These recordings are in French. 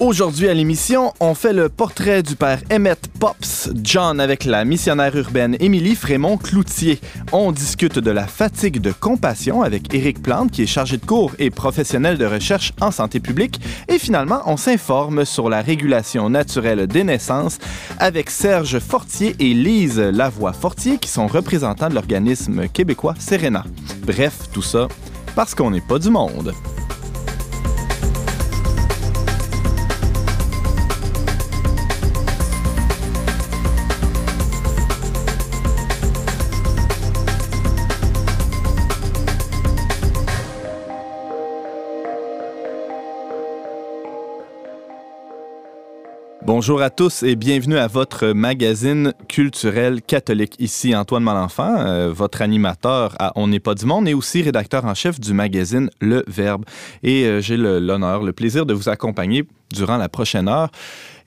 Aujourd'hui à l'émission, on fait le portrait du père Emmett Pops John avec la missionnaire urbaine Émilie Frémont-Cloutier. On discute de la fatigue de compassion avec Éric Plante, qui est chargé de cours et professionnel de recherche en santé publique. Et finalement, on s'informe sur la régulation naturelle des naissances avec Serge Fortier et Lise Lavoie-Fortier, qui sont représentants de l'organisme québécois Serena. Bref, tout ça parce qu'on n'est pas du monde. Bonjour à tous et bienvenue à votre magazine culturel catholique. Ici Antoine Malenfant, euh, votre animateur à On n'est pas du monde et aussi rédacteur en chef du magazine Le Verbe. Et euh, j'ai l'honneur, le plaisir de vous accompagner durant la prochaine heure.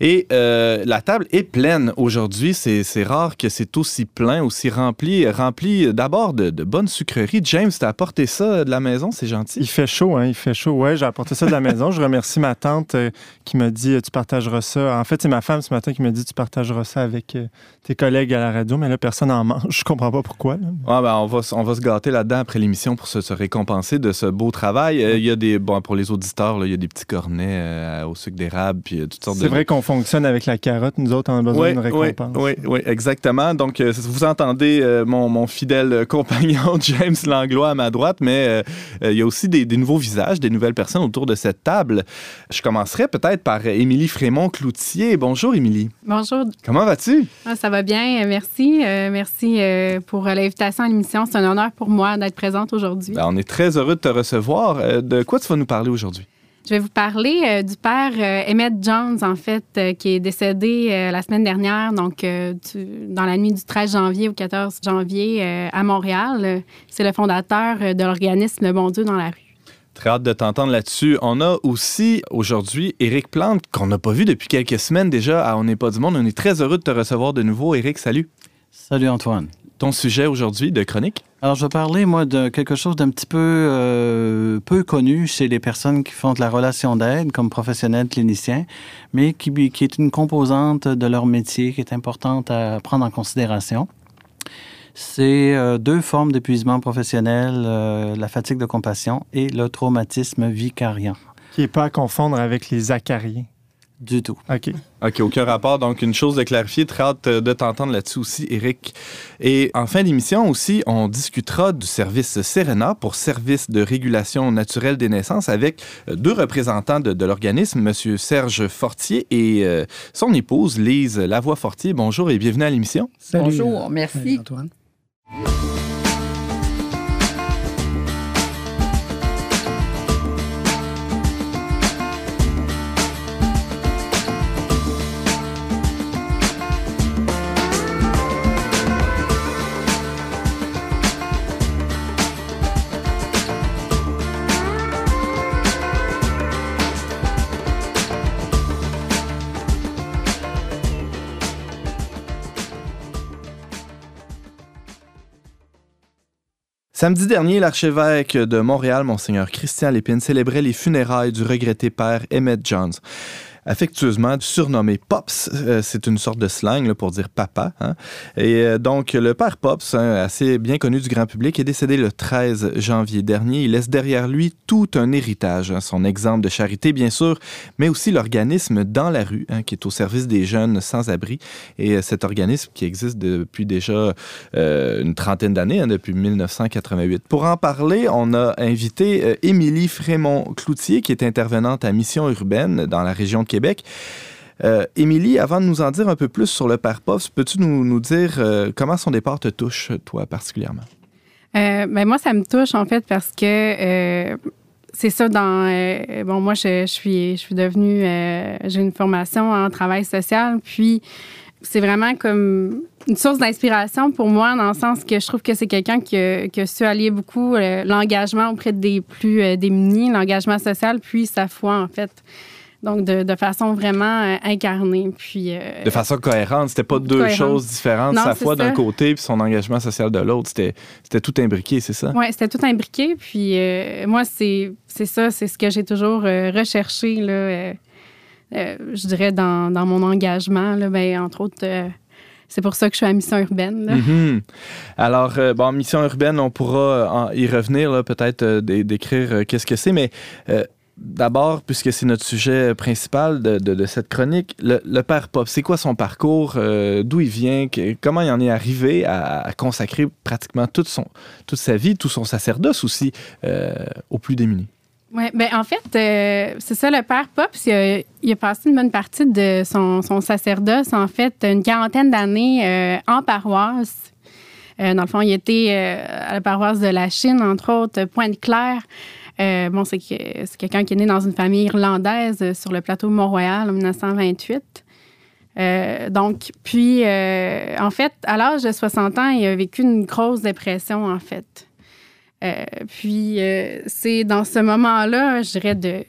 Et euh, la table est pleine aujourd'hui. C'est rare que c'est aussi plein, aussi rempli, rempli d'abord de, de bonnes sucreries. James, t'as apporté ça de la maison, c'est gentil. Il fait chaud, hein, il fait chaud. Ouais, j'ai apporté ça de la maison. Je remercie ma tante euh, qui m'a dit tu partageras ça. En fait, c'est ma femme ce matin qui m'a dit tu partageras ça avec euh, tes collègues à la radio, mais là, personne n'en mange. Je comprends pas pourquoi. Ah, ben, on, va, on va se gâter là-dedans après l'émission pour se, se, récompenser de ce beau travail. Il y a des, bon, pour les auditeurs, il y a des petits cornets au sucre d'érable, puis toutes sortes de. C'est vrai qu'on fonctionne avec la carotte. Nous autres, on a besoin oui, d'une récompense. Oui, oui, exactement. Donc, euh, vous entendez euh, mon, mon, fidèle compagnon James Langlois à ma droite, mais euh, il y a aussi des, des, nouveaux visages, des nouvelles personnes autour de cette table. Je commencerai peut-être par Émilie Frémont-Cloutier. Bonjour, Émilie. Bonjour. Comment vas-tu? Ah, ça va bien, merci. merci pour l'invitation à l'émission. C'est un honneur pour moi d'être présente aujourd'hui. Ben, on est très heureux de te recevoir. de quoi tu vas nous parler aujourd'hui? Je vais vous parler euh, du père euh, Emmett Jones, en fait, euh, qui est décédé la semaine dernière, donc tu, dans la nuit du 13 janvier au 14 janvier à Montréal. C'est le fondateur de l'organisme Le Bon Dieu dans la rue. Très hâte de t'entendre là-dessus. On a aussi aujourd'hui Éric Plante, qu'on n'a pas vu depuis quelques semaines déjà à On n'est pas du monde. On est très heureux de te recevoir de nouveau. Éric, salut. Salut Antoine. Ton sujet aujourd'hui de chronique? Alors, je vais parler, moi, de quelque chose d'un petit peu euh, peu connu chez les personnes qui font de la relation d'aide comme professionnels cliniciens, mais qui, qui, est une composante de leur métier qui est importante à prendre en considération. C'est euh, deux formes d'épuisement professionnel, euh, la fatigue de compassion et le traumatisme vicariant. Qui n'est pas à confondre avec les acariens. Du tout. OK. OK, aucun rapport. Donc, une chose de clarifier. Très hâte de t'entendre là-dessus aussi, Eric. Et en fin d'émission aussi, on discutera du service Serena pour service de régulation naturelle des naissances avec deux représentants de, de l'organisme, M. Serge Fortier et euh, son épouse, Lise Lavoie-Fortier. Bonjour et bienvenue à l'émission. Bonjour, merci. Salut, Antoine. Samedi dernier, l'archevêque de Montréal, Monseigneur Christian Lépine, célébrait les funérailles du regretté père Emmett Jones affectueusement surnommé Pops. Euh, c'est une sorte de slang pour dire papa. Hein. Et euh, donc, le père Pops, hein, assez bien connu du grand public, est décédé le 13 janvier dernier. Il laisse derrière lui tout un héritage. Hein, son exemple de charité, bien sûr, mais aussi l'organisme Dans la rue, qui est au service des jeunes sans-abri. Et euh, cet organisme qui existe depuis déjà une trentaine d'années, depuis 1988. Pour en parler, on a invité Émilie Frémont-Cloutier, qui est intervenante à Mission urbaine dans la région de Québec. Euh, Émilie, avant de nous en dire un peu plus sur le père Pops, peux-tu nous, dire euh, comment son départ te touche, toi, particulièrement? Euh, ben moi, ça me touche, en fait, parce que euh, c'est ça dans... bon, moi, je, suis, je suis devenue... J'ai une formation en travail social, puis c'est vraiment comme une source d'inspiration pour moi, dans le sens que je trouve que c'est quelqu'un qui, qui a su allier beaucoup l'engagement auprès des plus démunis, l'engagement social, puis sa foi, en fait. Donc, de, façon vraiment euh, incarnée. Puis, de façon cohérente. C'était pas deux choses différentes. sa foi d'un côté puis son engagement social de l'autre. C'était tout imbriqué, c'est ça? Oui, c'était tout imbriqué. Puis moi, c'est ça, c'est ce que j'ai toujours recherché, là, je dirais, dans, dans, mon engagement. Là, ben, entre autres c'est pour ça que je suis à Mission Urbaine. Mhm. Alors, euh, bon, Mission Urbaine, on pourra y revenir, peut-être euh, décrire euh, qu'est-ce que c'est, mais d'abord, puisque c'est notre sujet principal de, cette chronique, le, père Pop, c'est quoi son parcours, d'où il vient, comment il en est arrivé à, consacrer pratiquement toute, son, toute sa vie, tout son sacerdoce aussi aux plus démunis? Oui, ben en fait, euh, c'est ça, le père Pops, il a, passé une bonne partie de son, sacerdoce, en fait, une quarantaine d'années euh, en paroisse. Euh, dans le fond, il était à la paroisse de la Chine, entre autres, Pointe-Claire. Bon, c'est quelqu'un qui est né dans une famille irlandaise sur le plateau Mont-Royal en 1928. donc, puis, en fait, à l'âge de 60 ans, il a vécu une grosse dépression, en fait. Euh, puis, euh, c'est dans ce moment-là, je dirais, de,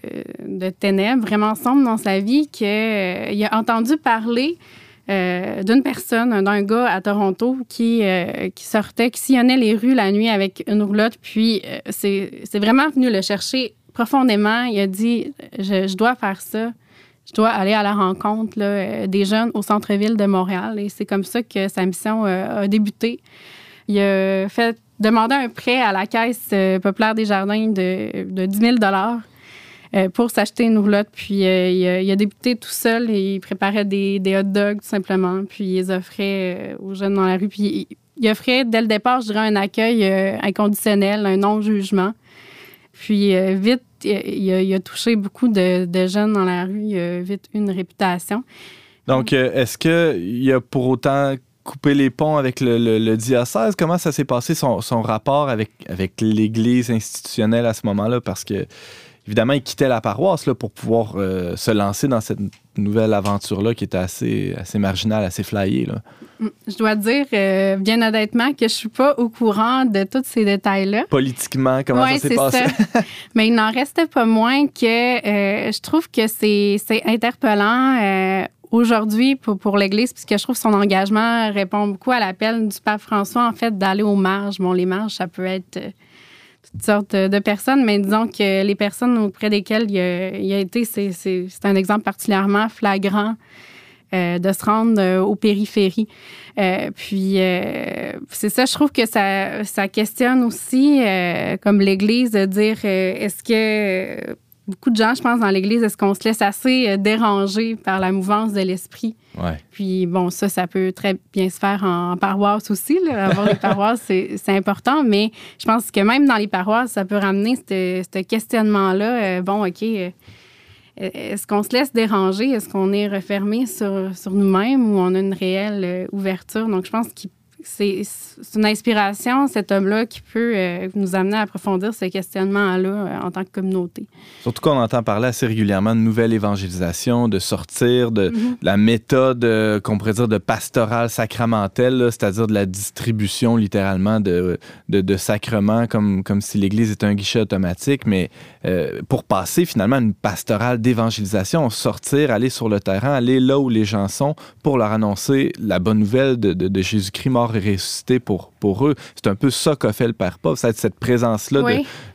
de, ténèbres, vraiment sombre dans sa vie, qu'il euh, a entendu parler d'une personne, d'un gars à Toronto qui, qui sortait, qui sillonnait les rues la nuit avec une roulotte. Puis, c'est vraiment venu le chercher profondément. Il a dit je, dois faire ça. Je dois aller à la rencontre là, des jeunes au centre-ville de Montréal. Et c'est comme ça que sa mission a débuté. Il a fait demander un prêt à la Caisse euh, populaire des jardins de, de 10 000 euh, pour s'acheter une roulotte. Puis euh, il, a, débuté tout seul et il préparait des, hot dogs tout simplement. Puis il les offrait aux jeunes dans la rue. Puis il, offrait dès le départ, je dirais, un accueil inconditionnel, un non-jugement. Puis vite, il a, touché beaucoup de, jeunes dans la rue. Il a vite une réputation. Donc, est-ce qu'il a pour autant couper les ponts avec le, diocèse? Comment ça s'est passé son, rapport avec, avec l'Église institutionnelle à ce moment-là? Parce que, évidemment, il quittait la paroisse là, pour pouvoir euh, se lancer dans cette nouvelle aventure-là qui était assez, assez marginale, assez flyée. Là. Mm, je dois dire, euh, bien honnêtement, que je suis pas au courant de tous ces détails-là. Politiquement, comment ça s'est passé? Mais il n'en reste pas moins que euh, je trouve que c'est interpellant aujourd'hui pour, pour l'Église, puisque je trouve son engagement répond beaucoup à l'appel du pape François, en fait, d'aller aux marges. Bon, les marges, ça peut être toutes sortes de personnes, mais disons que les personnes auprès desquelles il a, été, c'est un exemple particulièrement flagrant. Euh, de se rendre euh, aux périphéries. puis c'est ça, je trouve que ça, ça questionne aussi, comme l'Église, de dire est-ce que beaucoup de gens, je pense, dans l'Église, est-ce qu'on se laisse assez euh, déranger par la mouvance de l'esprit? Puis, bon, ça, ça peut très bien se faire en, paroisse aussi. Avoir des paroisses, c'est important, mais je pense que même dans les paroisses, ça peut ramener ce questionnement-là. Euh, bon, OK, euh, est-ce qu'on se laisse déranger? Est-ce qu'on est refermé sur, sur nous-mêmes ou on a une réelle ouverture? Donc, je pense qu'il c'est une inspiration, cet homme-là, qui peut euh, nous amener à approfondir ce questionnement-là euh, en tant que communauté. Surtout qu'on entend parler assez régulièrement de nouvelle évangélisation, de sortir de mm-hmm. la méthode euh, qu'on pourrait dire de pastorale sacramentelle, c'est-à-dire de la distribution littéralement de, de, sacrements comme, comme si l'Église était un guichet automatique, mais pour passer finalement à une pastorale d'évangélisation, sortir, aller sur le terrain, aller là où les gens sont pour leur annoncer la bonne nouvelle de, de Jésus-Christ mort ressuscité pour, pour eux. C'est un peu ça qu'a fait le Père Pauvre, cette, présence-là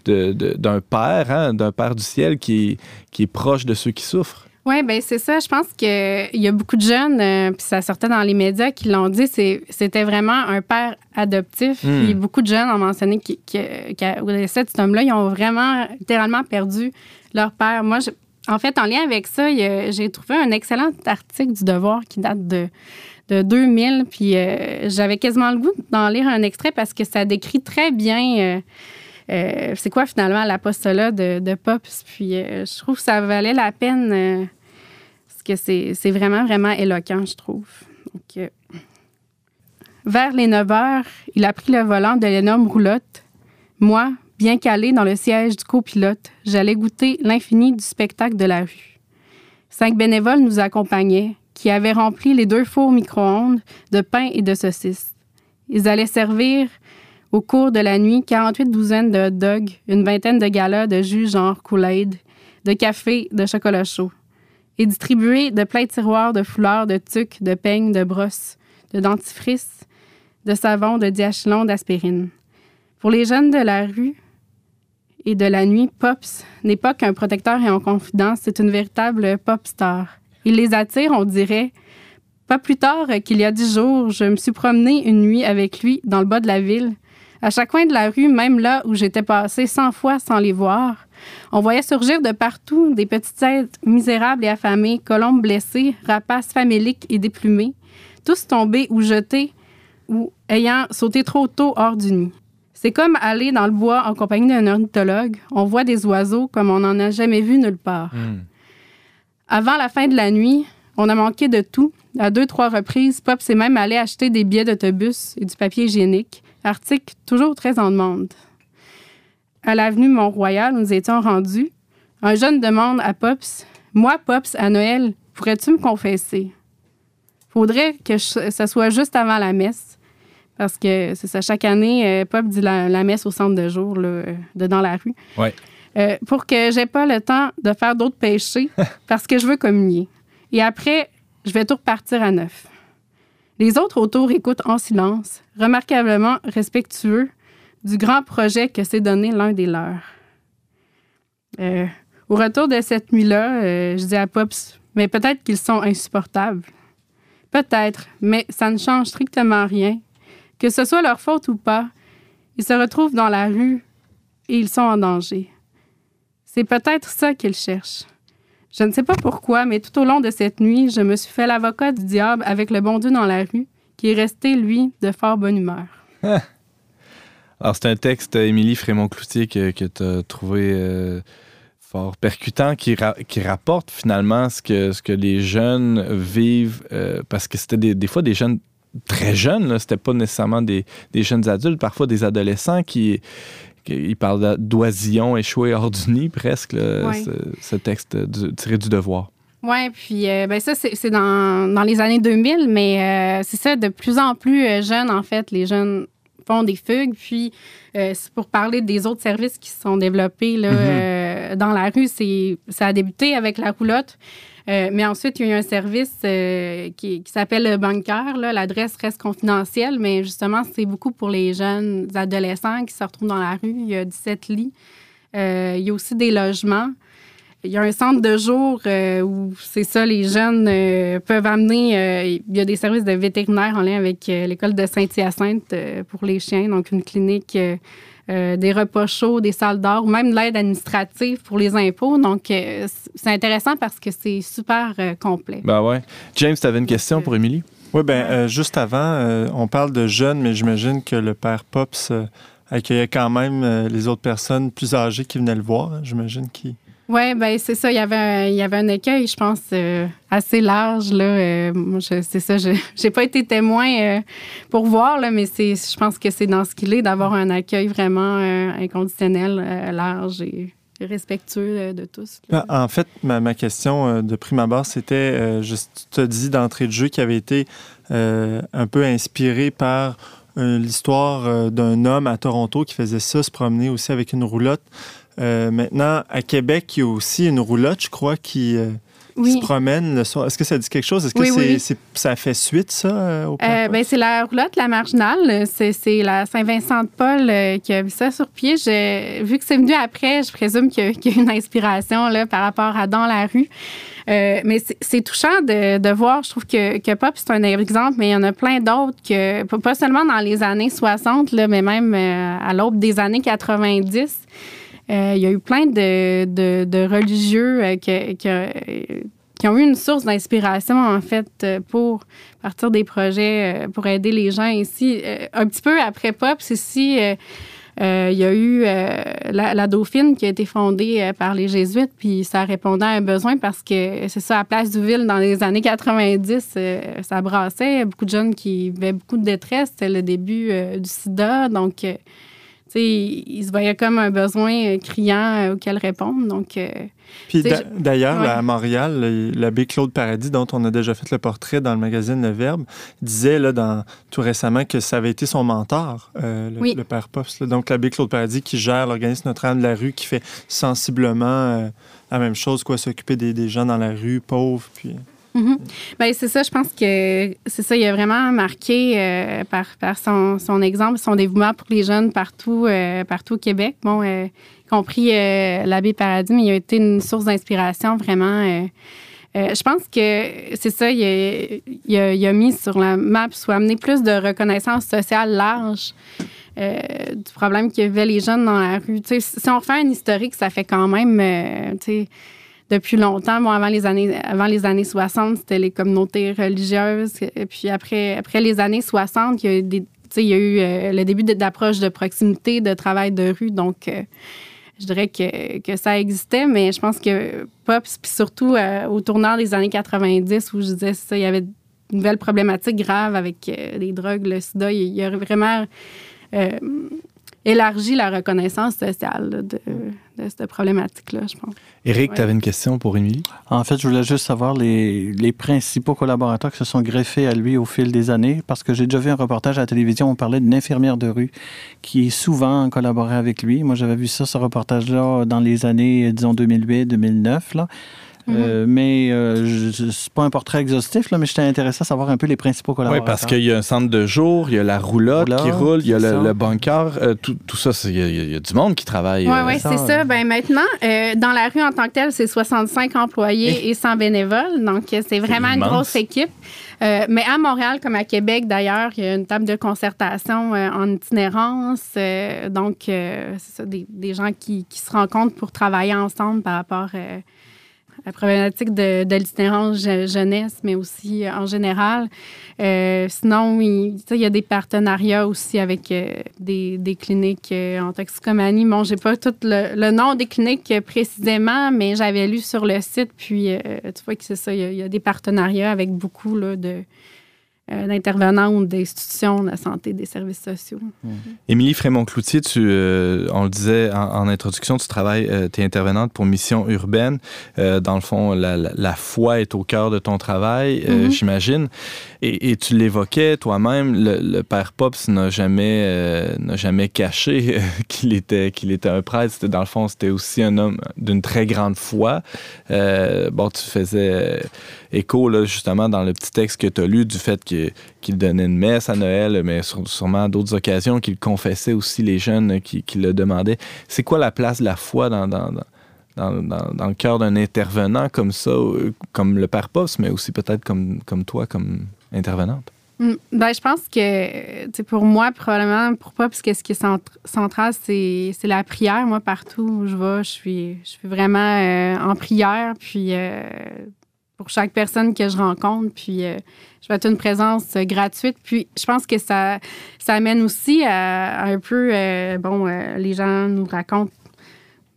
d'un Père, hein, d'un Père du ciel qui, qui est proche de ceux qui souffrent. Oui, ben c'est ça. Je pense qu'il y a beaucoup de jeunes, euh, puis ça sortait dans les médias, qui l'ont dit, c'était vraiment un père adoptif. Hmm. Puis beaucoup de jeunes ont mentionné qu'au de cet homme-là, ils ont vraiment littéralement perdu leur père. Moi, en fait, en lien avec ça, j'ai trouvé un excellent article du Devoir qui date de de 2000. Puis euh, j'avais quasiment le goût d'en lire un extrait parce que ça décrit très bien euh, euh, c'est quoi finalement l'apostolat de, de Pops. Puis je trouve que ça valait la peine parce que c'est vraiment, vraiment éloquent, je trouve. Vers les 9 heures, il a pris le volant de l'énorme roulotte. Moi, bien calé dans le siège du copilote, j'allais goûter l'infini du spectacle de la rue. Cinq bénévoles nous accompagnaient, qui avaient rempli les deux fours micro-ondes de pain et de saucisses. Ils allaient servir au cours de la nuit 48 douzaines de hot dogs, une vingtaine de galas de jus genre Kool-Aid, de café, de chocolat chaud. et distribuer de pleins tiroirs de foulards, de tucs, de peignes, de brosses, de dentifrices, de savon, de diachylon, d'aspirine. Pour les jeunes de la rue et de la nuit, Pops n'est pas qu'un protecteur et un confident, c'est une véritable pop star. Il les attire, on dirait. Pas plus tard qu'il y a dix jours, je me suis promenée une nuit avec lui dans le bas de la ville. À chaque coin de la rue, même là où j'étais passée cent fois sans les voir, on voyait surgir de partout des petites têtes misérables et affamées, colombes blessées, rapaces faméliques et déplumées, tous tombés ou jetés ou ayant sauté trop tôt hors du nid. C'est comme aller dans le bois en compagnie d'un ornithologue. On voit des oiseaux comme on n'en a jamais vu nulle part. Hmm. Avant la fin de la nuit, on a manqué de tout. À deux, trois reprises, Pop s'est même allé acheter des billets d'autobus et du papier hygiénique, article toujours très en demande à l'avenue Mont-Royal, nous étions rendus, un jeune demande à Pops Moi, Pops, à Noël, pourrais-tu me confesser Faudrait que ça soit juste avant la messe. Parce que c'est ça, chaque année, euh, Pop dit la, messe au centre de jour, là, de dans la rue. Euh, pour que j'ai pas le temps de faire d'autres péchés, parce que je veux communier. Et après, je vais tout repartir à neuf. Les autres autour écoutent en silence, remarquablement respectueux, du grand projet que s'est donné l'un des leurs. Euh, au retour de cette nuit-là, euh, je dis à Pops, mais peut-être qu'ils sont insupportables. Peut-être, mais ça ne change strictement rien. Que ce soit leur faute ou pas, ils se retrouvent dans la rue et ils sont en danger. C'est peut-être ça qu'ils cherchent. Je ne sais pas pourquoi, mais tout au long de cette nuit, je me suis fait l'avocat du diable avec le bon Dieu dans la rue, qui est resté, lui, de fort bonne humeur. Alors, c'est un texte, Émilie Frémont-Cloutier, que, tu as trouvé euh, fort percutant, qui, rapporte finalement ce que, ce que les jeunes vivent, euh, parce que c'était des, fois des jeunes très jeunes, c'était pas nécessairement des, des, jeunes adultes, parfois des adolescents qui. Qui ils parlent d'oisillons échoués hors du nid, presque, ce, texte tiré du devoir. Oui, puis euh, ben ça, c'est dans, dans, les années 2000, mais c'est ça, de plus en plus jeunes, en fait, les jeunes font des fugues. Puis, euh, c'est pour parler des autres services qui se sont développés là, mhm. euh, dans la rue, ça a débuté avec la roulotte. Euh, mais ensuite, il y a eu un service qui, s'appelle le bunker. L'adresse reste confidentielle, mais justement, c'est beaucoup pour les jeunes adolescents qui se retrouvent dans la rue. Il y a 17 lits. il y a aussi des logements. Il y a un centre de jour euh, où c'est ça, les jeunes euh, peuvent amener. Euh, il y a des services de vétérinaires en lien avec l'école de Saint-Hyacinthe pour les chiens, donc une clinique. Des repas chauds, des salles d'or, ou même de l'aide administrative pour les impôts. Donc, c'est intéressant parce que c'est super complet. Ben ouais. James, tu avais une question pour Émilie? Oui, bien, juste avant, on parle de jeunes, mais j'imagine que le père Pops accueillait quand même les autres personnes plus âgées qui venaient le voir. J'imagine qu'il oui, ben c'est ça. Il y avait un, il y avait un je pense, euh, assez large. Là. Euh, c'est ça. Je n'ai pas été témoin euh, pour voir, là, mais je pense que c'est dans ce qu'il est d'avoir un accueil vraiment inconditionnel, large et respectueux de tous. Ben, en fait, ma, ma question de prime abord, c'était, je te dis d'entrée de jeu qui avait été un peu inspiré par l'histoire d'un homme à Toronto qui faisait ça, se promener aussi avec une roulotte. Euh, maintenant, à Québec, il y a aussi une roulotte, je crois, qui, euh, se promène le soir. Est-ce que ça dit quelque chose? Est-ce que ça fait suite, ça, euh, au ben, C'est la roulotte, la marginale. C'est la Saint-Vincent-de-Paul qui a vu ça sur pied. vu que c'est venu après, je présume qu'il y, a une inspiration là, par rapport à Dans la rue. mais c'est touchant de, voir. Je trouve que, que Pop, c'est un exemple, mais il y en a plein d'autres, que pas seulement dans les années 60, là, mais même à l'aube des années 90. Euh, il y a eu plein de, de, religieux euh, qui, qui, ont eu une source d'inspiration, en fait, euh, pour partir des projets, pour aider les gens ici. un petit peu après Pop, ici, il y a eu la, Dauphine qui a été fondée par les Jésuites, puis ça répondait à un besoin parce que c'est ça, à Place du Ville, dans les années 90, ça brassait. Beaucoup de jeunes qui vivaient beaucoup de détresse. C'était le début du sida. Donc, il, se voyait comme un besoin criant auquel répondre. Donc, puis d'ailleurs, à Montréal, l'abbé Claude Paradis, dont on a déjà fait le portrait dans le magazine Le Verbe, disait là, dans, tout récemment que ça avait été son mentor, euh, le, père Pops. Donc l'abbé Claude Paradis qui gère l'organisme Notre-Dame de la rue, qui fait sensiblement euh, la même chose, quoi, s'occuper des, gens dans la rue, pauvres. Puis... Ben, c'est ça, je pense que c'est ça, il a vraiment marqué euh, par, son, exemple, son dévouement pour les jeunes partout, partout au Québec. Bon, compris euh, l'abbé Paradis, mais il a été une source d'inspiration vraiment. Euh, euh, je pense que c'est ça, il a, mis sur la map, soit amener plus de reconnaissance sociale large du problème qu'avaient les jeunes dans la rue. si on refait un historique, ça fait quand même, depuis longtemps, avant les années, avant les années 60, c'était les communautés religieuses. Et puis après, après les années 60, il y a eu, des, il y a eu le début d'approche de proximité, de travail de rue. Donc, je dirais que, que, ça existait, mais je pense que puis surtout euh, au tournant des années 90, où je disais ça, il y avait une nouvelle problématique grave avec euh, les drogues, le sida, il y, a vraiment euh, élargi la reconnaissance sociale de, de cette problématique-là, je pense. Éric, tu avais une question pour Émilie? En fait, je voulais juste savoir les, les, principaux collaborateurs qui se sont greffés à lui au fil des années, parce que j'ai déjà vu un reportage à la télévision, on parlait d'une infirmière de rue qui souvent collaboré avec lui. Moi, j'avais vu ça, ce reportage-là, dans les années, disons, 2008-2009, là. Euh, mhm. mais euh, c'est pas un portrait exhaustif, là, mais j'étais intéressé à savoir un peu les principaux collaborateurs. Oui, parce qu'il y a un centre de jour, il y a la roulotte qui roule, il y a le, bunker, euh, tout, tout, ça, il y, a, du monde qui travaille. Oui, oui, c'est ça. Ben, maintenant, dans la rue en tant que telle, c'est 65 employés et, 100 bénévoles. Donc, c'est vraiment une grosse équipe. mais à Montréal, comme à Québec d'ailleurs, il y a une table de concertation en itinérance. donc, c'est ça, des, des gens qui, qui, se rencontrent pour travailler ensemble par rapport la problématique de, de l'itinérance jeunesse, mais aussi euh, en général. Euh, sinon, il, il, y a des partenariats aussi avec euh, des, des, cliniques en toxicomanie. Bon, j'ai pas tout le, nom des cliniques précisément, mais j'avais lu sur le site, puis tu vois que c'est ça, il y, a, il y, a, des partenariats avec beaucoup là, de euh, d'intervenants ou d'institutions de la santé, des services sociaux. Mmh. Émilie Frémont-Cloutier, tu, euh, on le disait en, introduction, tu travailles, euh, tu es intervenante pour Mission Urbaine. dans le fond, la, la, foi est au cœur de ton travail, mmh. j'imagine. Et, et, tu l'évoquais toi-même, le, père Pops n'a jamais, n'a jamais caché qu'il était, qu'il était un prêtre. Dans le fond, c'était aussi un homme d'une très grande foi. bon, tu faisais écho, là, justement, dans le petit texte que tu as lu, du fait qu'il donnait une messe à Noël, mais sûrement d'autres occasions, qu'il confessait aussi les jeunes qui, le demandaient. C'est quoi la place de la foi dans, le cœur d'un intervenant comme ça, euh, comme le Père Pops, mais aussi peut-être comme, toi, comme intervenante? Mm. Ben, je pense que pour moi, probablement, pour pas, parce que ce qui est central, c'est, la prière. Moi, partout où je vais, je suis, je suis vraiment euh, en prière. Puis, euh, pour chaque personne que je rencontre. Puis, euh, je vais être une présence euh, gratuite. Puis, je pense que ça, ça amène aussi à, un peu, euh, bon, les gens nous racontent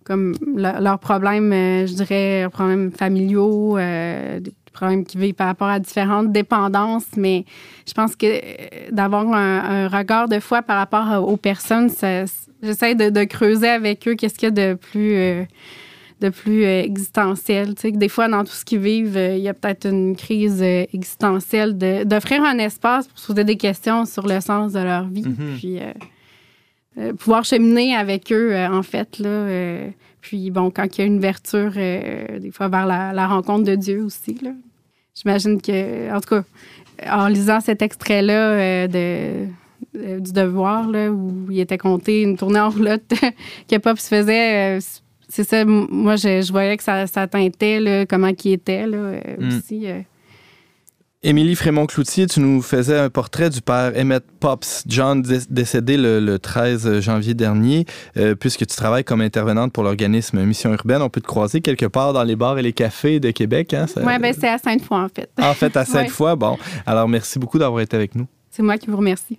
comme leurs problèmes, je dirais, problèmes familiaux, des problèmes qui vivent par rapport à différentes dépendances. Mais je pense que d'avoir un, regard de foi par rapport aux personnes, j'essaie de, creuser avec eux qu'est-ce qu'il y a de plus de plus euh, existentiel. Tu sais, des fois, dans tout ce qu'ils vivent, euh, il y a peut-être une crise euh, existentielle d'offrir un espace pour se poser des questions sur le sens de leur vie. Mm-hmm. Puis pouvoir cheminer avec eux, en fait. Là, puis, bon, quand il y a une ouverture, des fois, vers la, rencontre de Dieu aussi. J'imagine que, en tout cas, en lisant cet extrait-là de du devoir, là, où il était compté une tournée en roulotte que Pop se faisait, c'est ça. Moi, je, voyais que ça, ça teintait comment qui était là, euh, hmm. aussi. Euh. Émilie Frémont-Cloutier, tu nous faisais un portrait du père Emmett Pops, John décédé le, 13 janvier dernier, euh, puisque tu travailles comme intervenante pour l'organisme Mission Urbaine. On peut te croiser quelque part dans les bars et les cafés de Québec. Hein? Oui, ben, c'est à Sainte-Foy, en fait. En fait, à Sainte-Foy. Bon, alors merci beaucoup d'avoir été avec nous. C'est moi qui vous remercie.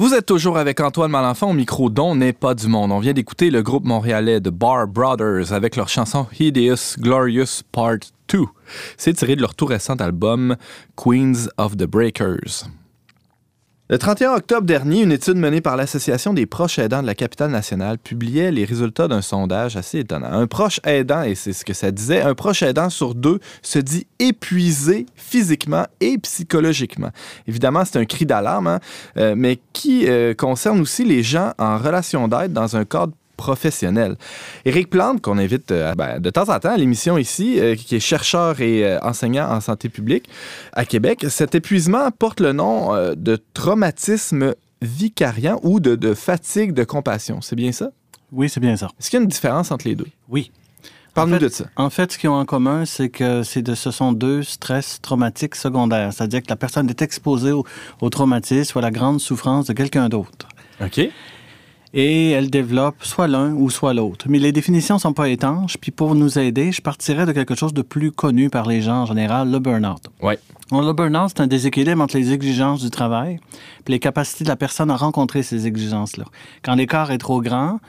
Vous êtes toujours avec Antoine Malenfant au micro dont n'est pas du monde. On vient d'écouter le groupe montréalais The Bar Brothers avec leur chanson Hideous Glorious Part 2. C'est tiré de leur tout récent album Queens of the Breakers. Le 31 octobre dernier, une étude menée par l'Association des proches aidants de la capitale nationale publiait les résultats d'un sondage assez étonnant. Un proche aidant, et c'est ce que ça disait, un proche aidant sur deux se dit épuisé physiquement et psychologiquement. Évidemment, c'est un cri d'alarme, hein, euh, mais qui euh, concerne aussi les gens en relation d'aide dans un cadre professionnel. Éric Plante, qu'on invite euh, ben, de temps en temps à l'émission ici, euh, qui est chercheur et euh, enseignant en santé publique à Québec, cet épuisement porte le nom de traumatisme vicariant ou de, de fatigue de compassion. C'est bien ça? Oui, c'est bien ça. Est-ce qu'il y a une différence entre les deux? Oui. Parle-nous En fait- de ça. En fait, ce qu'ils ont en commun, c'est que de, ce sont deux stress traumatiques secondaires. C'est-à-dire que la personne est exposée au, au traumatisme ou à la grande souffrance de quelqu'un d'autre. OK. Et elle développe soit l'un ou soit l'autre. Mais les définitions sont pas étanches. Puis pour nous aider, je partirais de quelque chose de plus connu par les gens en général, le burn-out. Ouais. Bon, le burn-out, c'est un déséquilibre entre les exigences du travail et les capacités de la personne à rencontrer ces exigences-là. Quand l'écart est trop grand,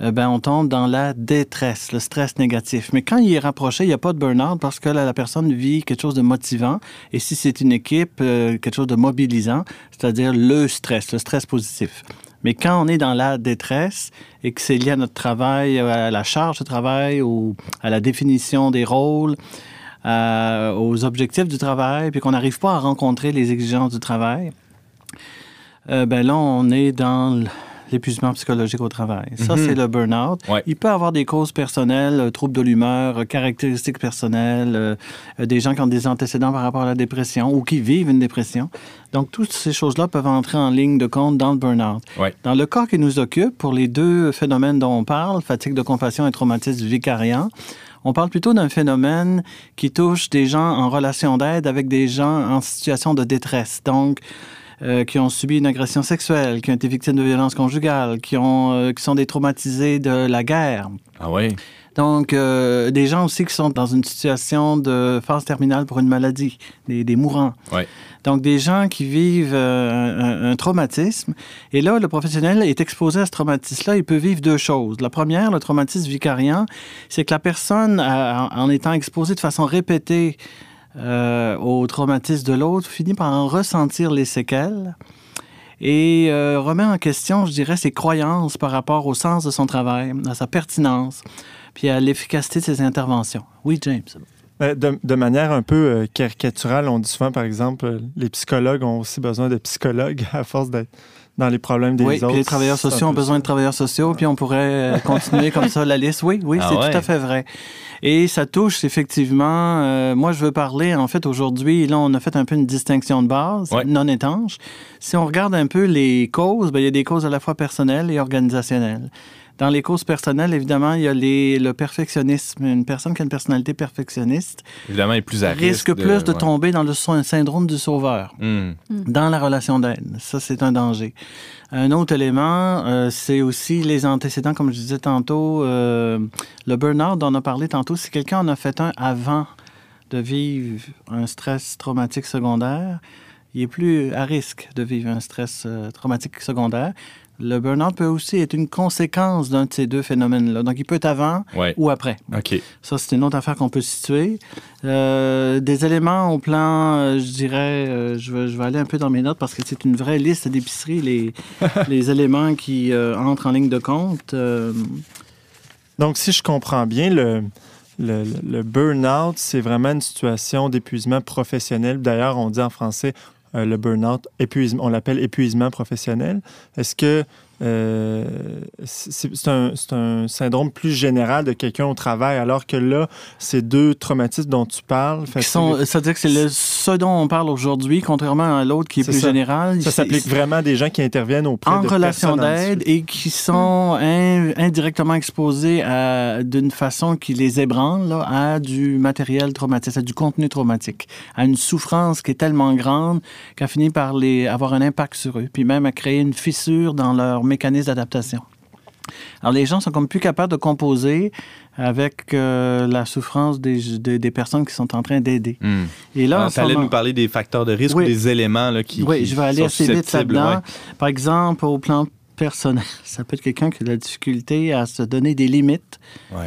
euh, ben, on tombe dans la détresse, le stress négatif. Mais quand il est rapproché, il n'y a pas de burn-out parce que là, la personne vit quelque chose de motivant. Et si c'est une équipe, euh, quelque chose de mobilisant, c'est-à-dire le stress, le stress positif. Mais quand on est dans la détresse et que c'est lié à notre travail, à la charge de travail ou à la définition des rôles, euh, aux objectifs du travail, puis qu'on n'arrive pas à rencontrer les exigences du travail, euh, ben là, on est dans l'épuisement psychologique au travail. Ça, Mhm. c'est le burn-out. Ouais. Il peut avoir des causes personnelles, euh, troubles de l'humeur, euh, caractéristiques personnelles, euh, euh, des gens qui ont des antécédents par rapport à la dépression ou qui vivent une dépression. Donc, toutes ces choses-là peuvent entrer en ligne de compte dans le burn-out. Ouais. Dans le cas qui nous occupe, pour les deux phénomènes dont on parle, fatigue de compassion et traumatisme vicariant, on parle plutôt d'un phénomène qui touche des gens en relation d'aide avec des gens en situation de détresse. Donc, euh, qui ont subi une agression sexuelle, qui ont été victimes de violences conjugales, qui, ont, euh, qui sont des traumatisés de la guerre. Ah oui? Donc, euh, des gens aussi qui sont dans une situation de phase terminale pour une maladie, des, des mourants. Ouais. Donc, des gens qui vivent euh, un, un traumatisme. Et là, le professionnel est exposé à ce traumatisme-là. Il peut vivre deux choses. La première, le traumatisme vicariant, c'est que la personne, a- en en étant exposée de façon répétée euh, au traumatisme de l'autre, finit par en ressentir les séquelles et euh, remet en question, je dirais, ses croyances par rapport au sens de son travail, à sa pertinence, puis à l'efficacité de ses interventions. Oui, James. Ben, De, de manière un peu euh, caricaturale, on dit souvent, par exemple, euh, les psychologues ont aussi besoin de psychologues à force d'être dans les problèmes des oui, autres. puis les travailleurs sociaux ont besoin ça. de travailleurs sociaux, puis on pourrait euh, continuer comme ça la liste. Oui, oui, Ah c'est ouais. tout à fait vrai. Et ça touche effectivement. euh, moi, je veux parler, en fait, aujourd'hui, là, on a fait un peu une distinction de base, Ouais. non étanche. Si on regarde un peu les causes, ben, il y a des causes à la fois personnelles et organisationnelles. Dans les causes personnelles, évidemment, il y a les, le perfectionnisme. Une personne qui a une personnalité perfectionniste Évidemment, il est plus à risque. risque plus de ouais. tomber dans le sy- syndrome du sauveur Hmm. dans la relation d'aide. Ça, c'est un danger. Un autre élément, euh, c'est aussi les antécédents, comme je disais tantôt. euh, le burn-out dont on a parlé tantôt, si quelqu'un en a fait un avant de vivre un stress traumatique secondaire, il est plus à risque de vivre un stress euh, traumatique secondaire. Le burn-out peut aussi être une conséquence d'un de ces deux phénomènes-là. Donc, il peut être avant Ouais. ou après. OK. Ça, c'est une autre affaire qu'on peut situer. Euh, des éléments au plan, euh, je dirais, euh, je, vais, je vais aller un peu dans mes notes parce que c'est une vraie liste d'épicerie, les, les éléments qui euh, entrent en ligne de compte. Euh, Donc, si je comprends bien, le, le, le burn-out, c'est vraiment une situation d'épuisement professionnel. D'ailleurs, on dit en français le burn-out, épuisement, on l'appelle épuisement professionnel. Est-ce que euh, c'est un, un, syndrome plus général de quelqu'un au travail, alors que là, ces deux traumatismes dont tu parles... C'est-à-dire que c'est le, ce dont on parle aujourd'hui, contrairement à l'autre qui est, plus général. Ça s'applique vraiment à des gens qui interviennent auprès en de relation d'aide et qui sont indirectement exposés d'une façon qui les ébranle là, à du matériel traumatique, à du contenu traumatique, à une souffrance qui est tellement grande qu'elle finit par les, avoir un impact sur eux, puis même à créer une fissure dans leur mécanisme d'adaptation. Alors, les gens sont comme plus capables de composer avec euh, la souffrance des, des, personnes qui sont en train d'aider. Hmm. Et là, tu allais nous parler des facteurs de risque ou des éléments là, qui, Oui, je vais aller assez vite là-dedans. Par exemple, au plan personnel, ça peut être quelqu'un qui a de la difficulté à se donner des limites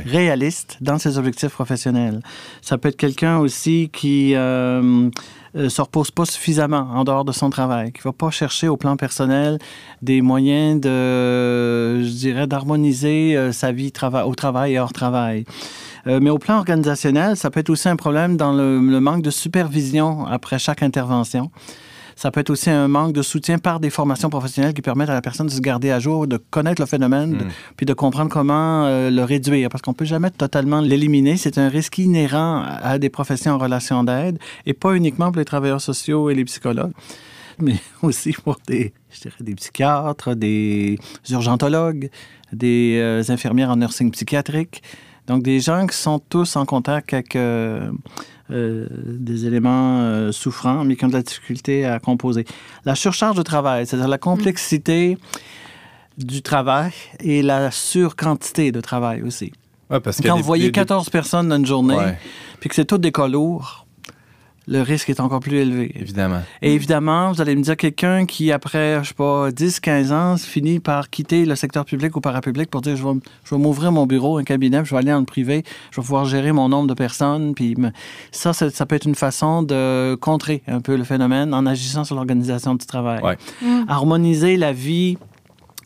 réalistes dans ses objectifs professionnels. Ça peut être quelqu'un aussi qui... Euh, euh, se repose pas suffisamment en dehors de son travail, qui va pas chercher au plan personnel des moyens de, je dirais, d'harmoniser euh, sa vie au travail et hors travail. Euh, mais au plan organisationnel, ça peut être aussi un problème dans le manque de supervision après chaque intervention. Ça peut être aussi un manque de soutien par des formations professionnelles qui permettent à la personne de se garder à jour, de connaître le phénomène, hmm. puis de comprendre comment euh, le réduire. Parce qu'on peut jamais totalement l'éliminer. C'est un risque inhérent à des professions en relation d'aide et pas uniquement pour les travailleurs sociaux et les psychologues mais aussi pour des, je dirais, des psychiatres, des urgentologues, des euh, infirmières en nursing psychiatrique. Donc, des gens qui sont tous en contact avec euh, euh, des éléments euh, souffrants, mais qui ont de la difficulté à composer. La surcharge de travail, c'est-à-dire la complexité du travail et la surquantité de travail aussi. parce Quand vous voyez 14 personnes dans une journée, puis que c'est tout des cas lourds, le risque est encore plus élevé. Évidemment. Et évidemment, vous allez me dire quelqu'un qui, après, je sais pas, 10, 15 ans, finit par quitter le secteur public ou parapublic pour dire je vais, je vais m'ouvrir mon bureau, un cabinet, je vais aller dans le privé, je vais pouvoir gérer mon nombre de personnes. Puis ça, ça, peut être une façon de contrer un peu le phénomène en agissant sur l'organisation du travail. Mm. Harmoniser la vie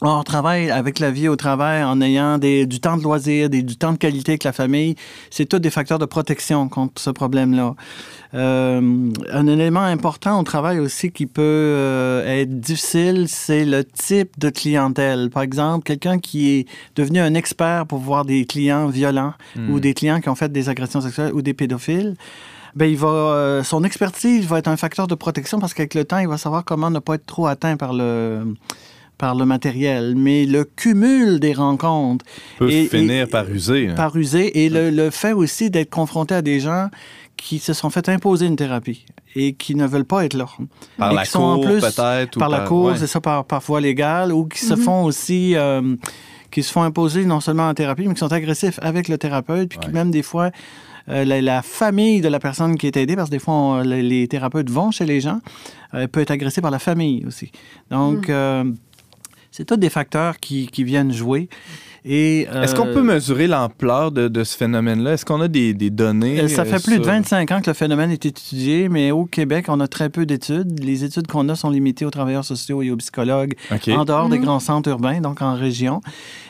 on travaille avec la vie au travail en ayant des, du temps de loisir, des, du temps de qualité avec la famille. C'est tous des facteurs de protection contre ce problème-là. Euh, un élément important au travail aussi qui peut euh, être difficile, c'est le type de clientèle. Par exemple, quelqu'un qui est devenu un expert pour voir des clients violents ou hmm. des clients qui ont fait des agressions sexuelles ou des pédophiles. Ben, il va, euh, son expertise va être un facteur de protection parce qu'avec le temps, il va savoir comment ne pas être trop atteint par le, par le matériel, mais le cumul des rencontres peut finir par user. Hein. Par user et le, fait aussi d'être confronté à des gens qui se sont fait imposer une thérapie et qui ne veulent pas être là. Par la cour, peut-être. Par, la cour, c'est ça, par, par voie légale, ou qui se mm-hmm. font aussi... Euh, qui se font imposer non seulement en thérapie, mais qui sont agressifs avec le thérapeute, puis qui même des fois euh, la, famille de la personne qui est aidée, parce que des fois, les, thérapeutes vont chez les gens, euh, peut être agressé par la famille aussi. Donc, mm. C'est tous des facteurs qui, qui viennent jouer. Est-ce qu'on peut euh, mesurer l'ampleur de, de, ce phénomène-là? Est-ce qu'on a des, des données? Euh, ça fait plus de 25 ans que le phénomène est étudié, mais au Québec, on a très peu d'études. Les études qu'on a sont limitées aux travailleurs sociaux et aux psychologues en dehors des mhm. grands centres urbains, donc en région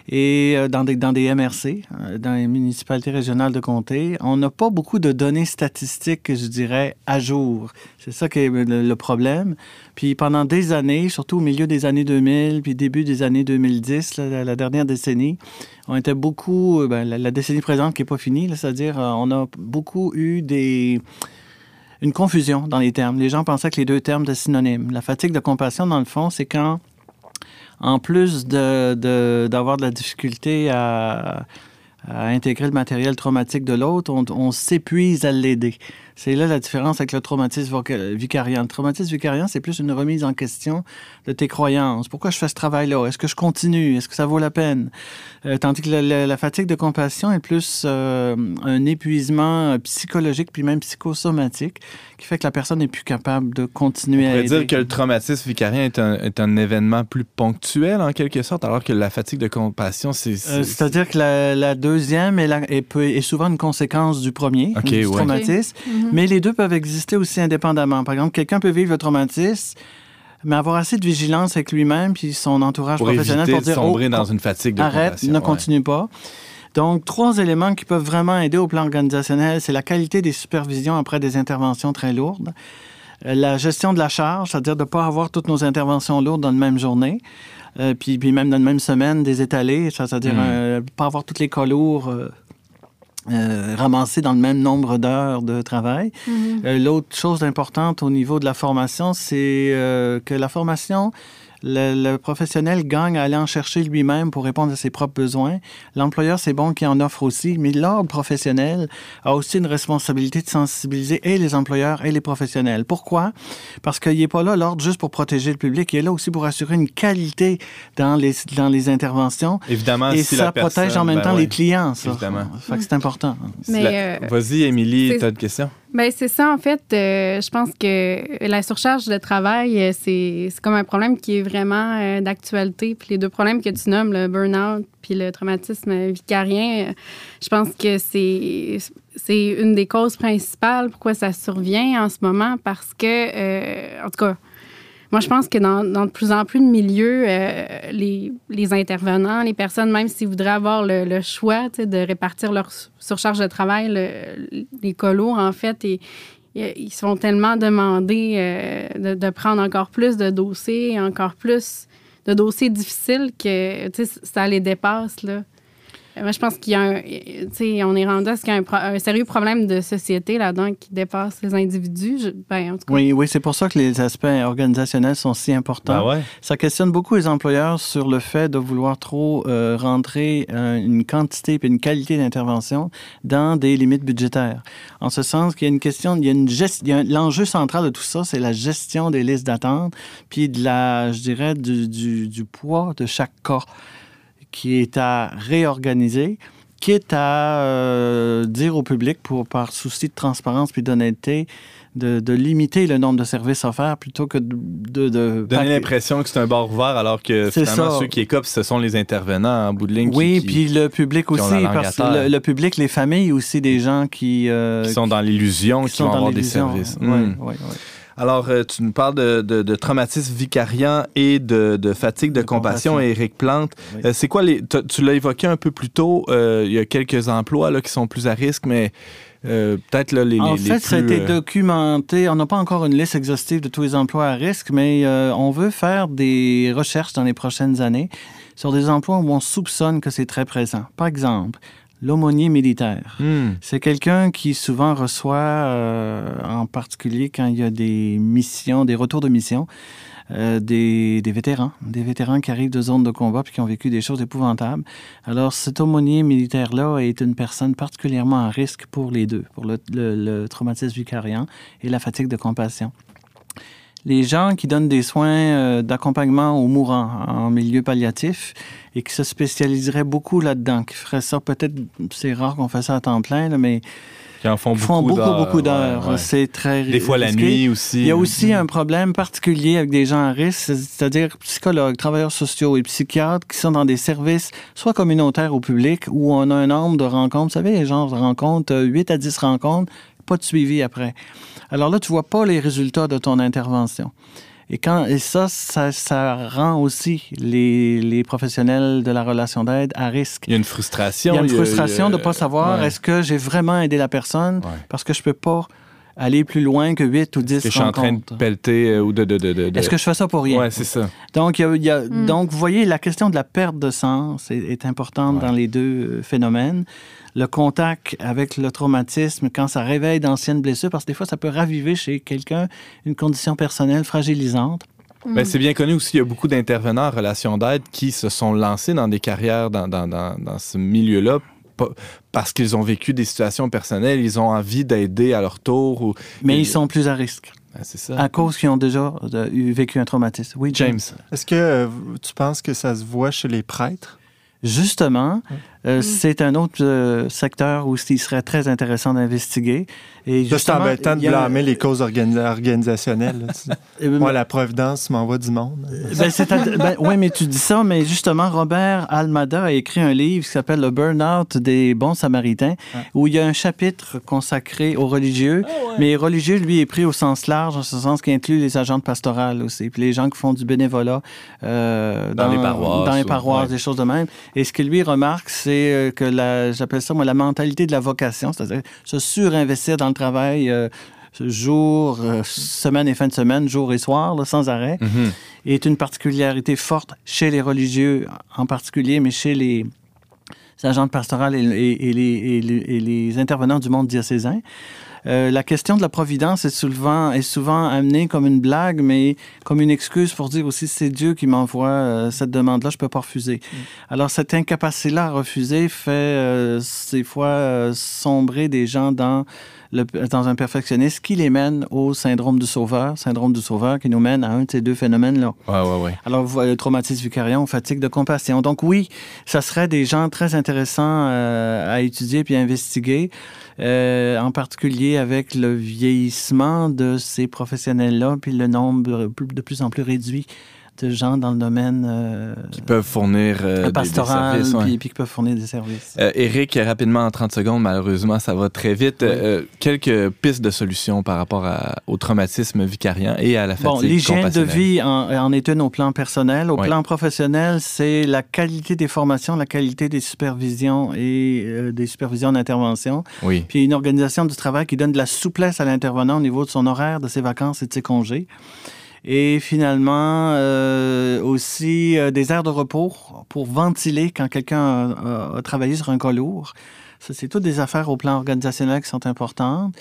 et euh, dans des, dans des MRC, dans les municipalités régionales de comté. On n'a pas beaucoup de données statistiques, je dirais, à jour. C'est ça qui est le, problème. Puis pendant des années, surtout au milieu des années 2000, puis début des années 2010, la dernière décennie, on était beaucoup, euh, ben, la, décennie présente qui n'est pas finie, c'est-à-dire euh, on a beaucoup eu des une confusion dans les termes. Les gens pensaient que les deux termes étaient synonymes. La fatigue de compassion, dans le fond, c'est quand, en plus d'avoir de, de, la difficulté à, intégrer le matériel traumatique de l'autre, on s'épuise à l'aider. C'est là la différence avec le traumatisme vicariant. Le traumatisme vicariant, c'est plus une remise en question de tes croyances. Pourquoi je fais ce travail-là? Est-ce que je continue? Est-ce que ça vaut la peine? Euh, tandis que la, fatigue de compassion est plus euh, un épuisement psychologique puis même psychosomatique qui fait que la personne n'est plus capable de continuer On à dire que le traumatisme vicarien est un, est un, événement plus ponctuel en quelque sorte, alors que la fatigue de compassion, c'est... Euh, c'est-à-dire que la, deuxième est, est, souvent une conséquence du premier, du traumatisme. Mm-hmm. Mais les deux peuvent exister aussi indépendamment. Par exemple, quelqu'un peut vivre le traumatisme, mais avoir assez de vigilance avec lui-même puis son entourage professionnel pour dire sombrer oh, dans une fatigue de arrête, ne continue pas. Donc, trois éléments qui peuvent vraiment aider au plan organisationnel, c'est la qualité des supervisions après des interventions très lourdes, La gestion de la charge, c'est-à-dire de ne pas avoir toutes nos interventions lourdes dans la même journée. Euh, puis, puis, même dans la même semaine, des étalés, c'est-à-dire ne pas avoir toutes les cas lourds euh, ramassés dans le même nombre d'heures de travail. Mm-hmm. L'autre chose importante au niveau de la formation, c'est que la formation le, professionnel gagne à aller en chercher lui-même pour répondre à ses propres besoins. L'employeur, c'est bon qu'il en offre aussi, mais l'ordre professionnel a aussi une responsabilité de sensibiliser et les employeurs et les professionnels. Pourquoi? Parce qu'il n'est pas là, l'ordre, juste pour protéger le public. Il est là aussi pour assurer une qualité dans les, dans les interventions. Évidemment, et ça protège en même ben temps les clients, ça. Évidemment. c'est important. Mais euh, Vas-y, Émilie, tu as une question? Bien, c'est ça, en fait. Euh, je pense que la surcharge de travail, euh, c'est comme un problème qui est vraiment euh, d'actualité. Puis les deux problèmes que tu nommes, le burn-out puis le traumatisme vicarien, je pense que c'est c'est une des causes principales pourquoi ça survient en ce moment parce que, en tout cas, moi, je pense que dans, de plus en plus de milieux, euh, les, intervenants, les personnes, même s'ils voudraient avoir le, choix de répartir leur surcharge de travail, les colos, en fait, et, ils sont tellement demandés euh, de, prendre encore plus de dossiers, encore plus de dossiers difficiles que ça les dépasse. Là. Moi, je pense qu'il y a un. On est rendu à ce qu'il y a un, sérieux problème de société là-dedans qui dépasse les individus. Ben, oui, oui c'est pour ça que les aspects organisationnels sont si importants. Ben ça questionne beaucoup les employeurs sur le fait de vouloir trop euh, rentrer euh, une quantité et une qualité d'intervention dans des limites budgétaires. En ce sens qu'il y a une question, il y a une gestion. L'enjeu central de tout ça, c'est la gestion des listes d'attente, puis de la, je dirais, du, du, du poids de chaque corps qui est à réorganiser, quitte à euh, dire au public, pour, par souci de transparence puis d'honnêteté, de, de, limiter le nombre de services offerts plutôt que de... de, Donner l'impression que c'est un bar ouvert alors que finalement ceux qui écopent, ce sont les intervenants en bout de ligne. Oui, puis le public aussi, parce que le, public, les familles aussi, des gens qui... Euh, qui sont dans l'illusion, qui, vont avoir des services. Oui, oui, oui. Alors, euh, tu nous parles de, traumatisme vicariant et de, fatigue de, compassion, Éric Plante. Euh, c'est quoi les. Tu l'as évoqué un peu plus tôt, euh, il y a quelques emplois là, qui sont plus à risque, mais. peut-être là, les, En fait, ça a été documenté. On n'a pas encore une liste exhaustive de tous les emplois à risque, mais on veut faire des recherches dans les prochaines années sur des emplois où on soupçonne que c'est très présent. Par exemple, l'aumônier militaire. Hmm. C'est quelqu'un qui souvent reçoit, euh, en particulier quand il y a des missions, des retours de mission, euh, des, vétérans, des vétérans qui arrivent de zones de combat puis qui ont vécu des choses épouvantables. Alors, cet aumônier militaire-là est une personne particulièrement à risque pour les deux, pour le, le traumatisme vicariant et la fatigue de compassion les gens qui donnent des soins euh, d'accompagnement aux mourants en milieu palliatif et qui se spécialiseraient beaucoup là-dedans, qui feraient ça peut-être, c'est rare qu'on fasse ça à temps plein, mais qui en font, beaucoup, beaucoup, d'heures. C'est très Des fois la nuit aussi. Il y a aussi un problème particulier avec des gens à risque, c'est-à-dire psychologues, travailleurs sociaux et psychiatres qui sont dans des services soit communautaires ou publics où on a un nombre de rencontres, vous savez, les gens de rencontres, 8 à 10 rencontres, pas de suivi après. Alors là, tu vois pas les résultats de ton intervention. Et, quand, et ça, ça, rend aussi les, les, professionnels de la relation d'aide à risque. Il y a une frustration. Il y a une frustration de ne pas savoir est-ce que j'ai vraiment aidé la personne parce que je peux pas aller plus loin que 8 ou 10 que je suis en train de pelleter euh, ou de... de, de, Est-ce que je fais ça pour rien? Oui, c'est ça. Donc, il y a, hmm. donc, vous voyez, la question de la perte de sens est, est importante dans les deux euh, phénomènes le contact avec le traumatisme, quand ça réveille d'anciennes blessures, parce que des fois, ça peut raviver chez quelqu'un une condition personnelle fragilisante. Ben, c'est bien connu aussi, il y a beaucoup d'intervenants en relation d'aide qui se sont lancés dans des carrières dans, dans, dans, ce milieu-là parce qu'ils ont vécu des situations personnelles, ils ont envie d'aider à leur tour. Ou... Mais ils sont plus à risque. Ben, c'est ça. À cause qu'ils ont déjà euh, vécu un traumatisme. Oui, James. Est-ce que euh, tu penses que ça se voit chez les prêtres? Justement, euh, mm. c'est un autre euh, secteur où il serait très intéressant d'investiguer. Et c'est embêtant de blâmer les causes organisationnelles. Moi, la providence m'envoie du monde. Ben, ben, oui, mais tu dis ça, mais justement, Robert Almada a écrit un livre qui s'appelle Le Burnout des bons samaritains, où il y a un chapitre consacré aux religieux, ah mais religieux, lui, est pris au sens large, en ce sens qui inclut les agents pastorales aussi, puis les gens qui font du bénévolat euh, dans, les paroisses, dans les paroisses des choses de même. Et ce que lui remarque, c'est c'est que j'appelle ça moi la mentalité de la vocation, c'est-à-dire se surinvestir dans le travail. Euh, jour, euh, semaine et fin de semaine, jour et soir, là, sans arrêt, Mhm. est une particularité forte chez les religieux en particulier, mais chez les agents pastorales et, et- et les, et les- et les intervenants du monde diocésain. Euh, la question de la providence est souvent, est souvent amenée comme une blague, mais comme une excuse pour dire aussi c'est Dieu qui m'envoie euh, cette demande-là, je peux pas refuser. Alors cette incapacité-là à refuser fait euh, des fois euh, sombrer des gens dans le- dans un perfectionnisme qui les mène au syndrome du sauveur, syndrome du sauveur qui nous mène à un de ces deux phénomènes-là. Ouais, ouais, ouais. Alors, vous voyez, traumatisme vicariant, fatigue de compassion. Donc oui, ça serait des gens très intéressants euh, à étudier puis à investiguer, euh, en particulier avec le vieillissement de ces professionnels-là puis le nombre de plus en plus réduit de gens dans le domaine euh, Qui peuvent fournir euh, des- services. ouais. puis, puis qui peuvent fournir des services. Euh, Eric, rapidement en 30 secondes, malheureusement, ça va très vite. Oui. Euh, quelques pistes de solutions par rapport à- au traumatisme vicariant et à la fatigue Bon, l'hygiène de vie en, en est une au plan personnel. Au Oui. plan professionnel, c'est la qualité des formations, la qualité des supervisions et euh, des supervisions d'intervention. Oui. Puis une organisation du travail qui donne de la souplesse à l'intervenant au niveau de son horaire, de ses vacances et de ses congés. Et finalement, euh, aussi euh, des aires de repos pour ventiler quand quelqu'un a, a- a travaillé sur un cas lourd. Ça, c'est toutes des affaires au plan organisationnel qui sont importantes.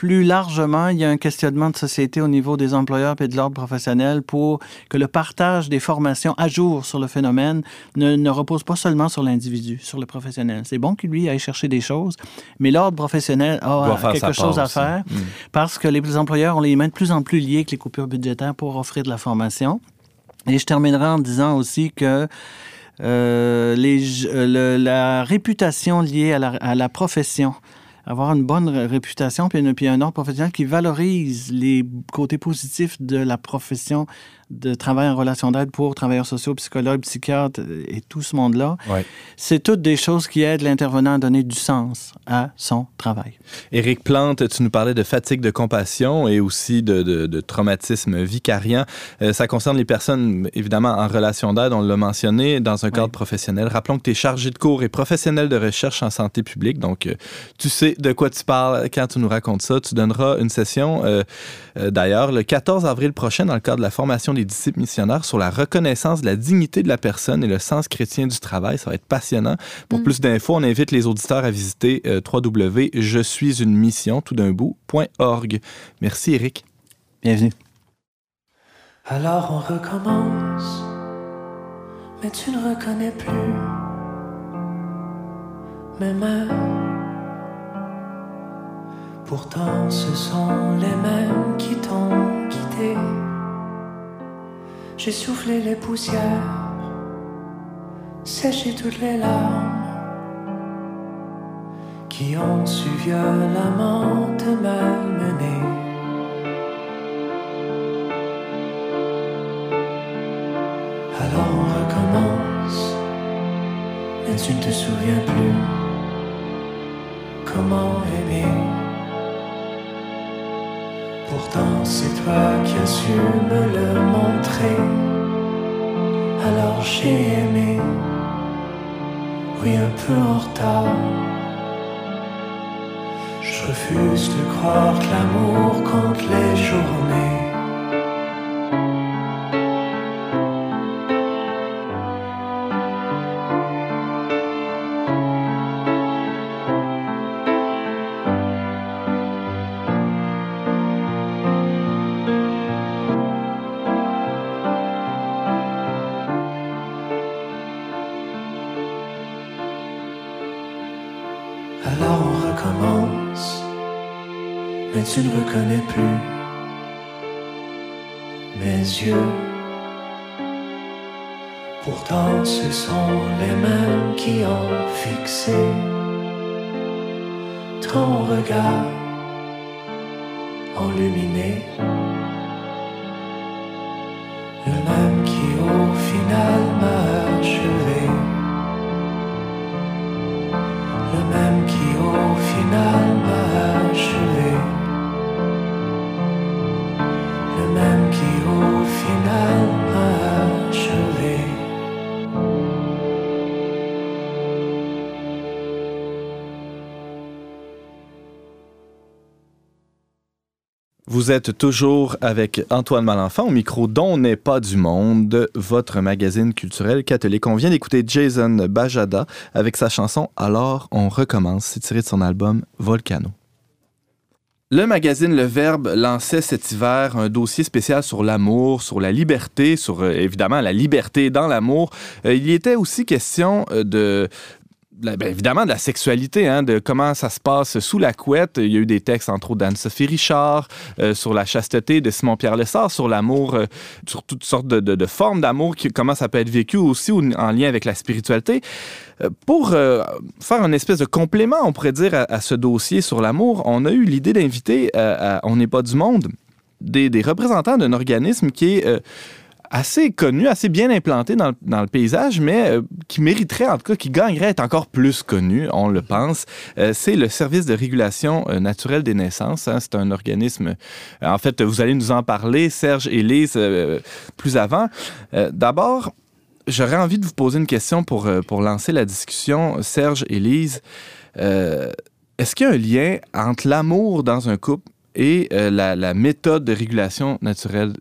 Plus largement, il y a un questionnement de société au niveau des employeurs et de l'ordre professionnel pour que le partage des formations à jour sur le phénomène ne, ne repose pas seulement sur l'individu, sur le professionnel. C'est bon qu'il lui aille chercher des choses, mais l'ordre professionnel a quelque chose à faire Mm. parce que les employeurs ont les mains de plus en plus liées avec les coupures budgétaires pour offrir de la formation. Et je terminerai en disant aussi que euh, les, euh, le- la réputation liée à la, à la profession, avoir une bonne ré- réputation, puis un ordre professionnel qui valorise les côtés positifs de la profession de travail en relation d'aide pour travailleurs sociaux, psychologues, psychiatres et tout ce monde-là, Ouais. c'est toutes des choses qui aident l'intervenant à donner du sens à son travail. Éric Plante, tu nous parlais de fatigue de compassion et aussi de, de- de traumatisme vicariant. Euh, ça concerne les personnes, évidemment, en relation d'aide, on l'a mentionné, dans un cadre professionnel. Rappelons que tu es chargé de cours et professionnel de recherche en santé publique, donc euh, tu sais de quoi tu parles quand tu nous racontes ça. Tu donneras une session, euh, d'ailleurs, le 14 avril prochain, dans le cadre de la formation des disciples missionnaires sur la reconnaissance de la dignité de la personne et le sens chrétien du travail. Ça va être passionnant. Pour Mm. plus d'infos, on invite les auditeurs à visiter euh, www.je suis une mission tout d'un bout.org. Merci Eric. Bienvenue. Alors on recommence, mais tu ne reconnais plus mes mains. Pourtant ce sont les mêmes qui t'ont quitté. J'ai soufflé les poussières, séché toutes les larmes qui ont su violemment te malmener. Alors on recommence, mais tu ne te souviens plus comment aimer. Pourtant c'est toi qui as su me le montrer. Alors j'ai aimé, oui un peu en retard. Je refuse de croire que l'amour compte les journées. Vous êtes toujours avec Antoine Malenfant au micro dont n'est pas du monde, votre magazine culturel catholique. On vient d'écouter Jason Bajada avec sa chanson Alors on recommence. C'est tiré de son album Volcano. Le magazine Le Verbe lançait cet hiver un dossier spécial sur l'amour, sur la liberté, sur euh, évidemment la liberté dans l'amour. Euh, il y était aussi question euh, de ben, évidemment de la sexualité, hein, de comment ça se passe sous la couette. Il y a eu des textes, entre autres, d'Anne-Sophie Richard, euh, sur la chasteté de Simon-Pierre Lessard, sur l'amour, euh, sur toutes sortes de, formes d'amour, comment ça peut être vécu aussi en lien avec la spiritualité. Euh, Pour faire une espèce de complément, on pourrait dire, à, ce dossier sur l'amour, on a eu l'idée d'inviter à On n'est pas du monde des, des représentants d'un organisme qui est... assez connu, assez bien implanté dans le, paysage, mais euh, qui mériterait, en tout cas, qui gagnerait à être encore plus connu, on le pense. Euh, c'est le Service de régulation euh, naturelle des naissances. hein. C'est un organisme... en fait, vous allez nous en parler, Serge et Lise, plus avant. D'abord, j'aurais envie de vous poser une question pour, pour lancer la discussion. Serge et Lise, est-ce qu'il y a un lien entre l'amour dans un couple et la, la méthode de régulation naturelle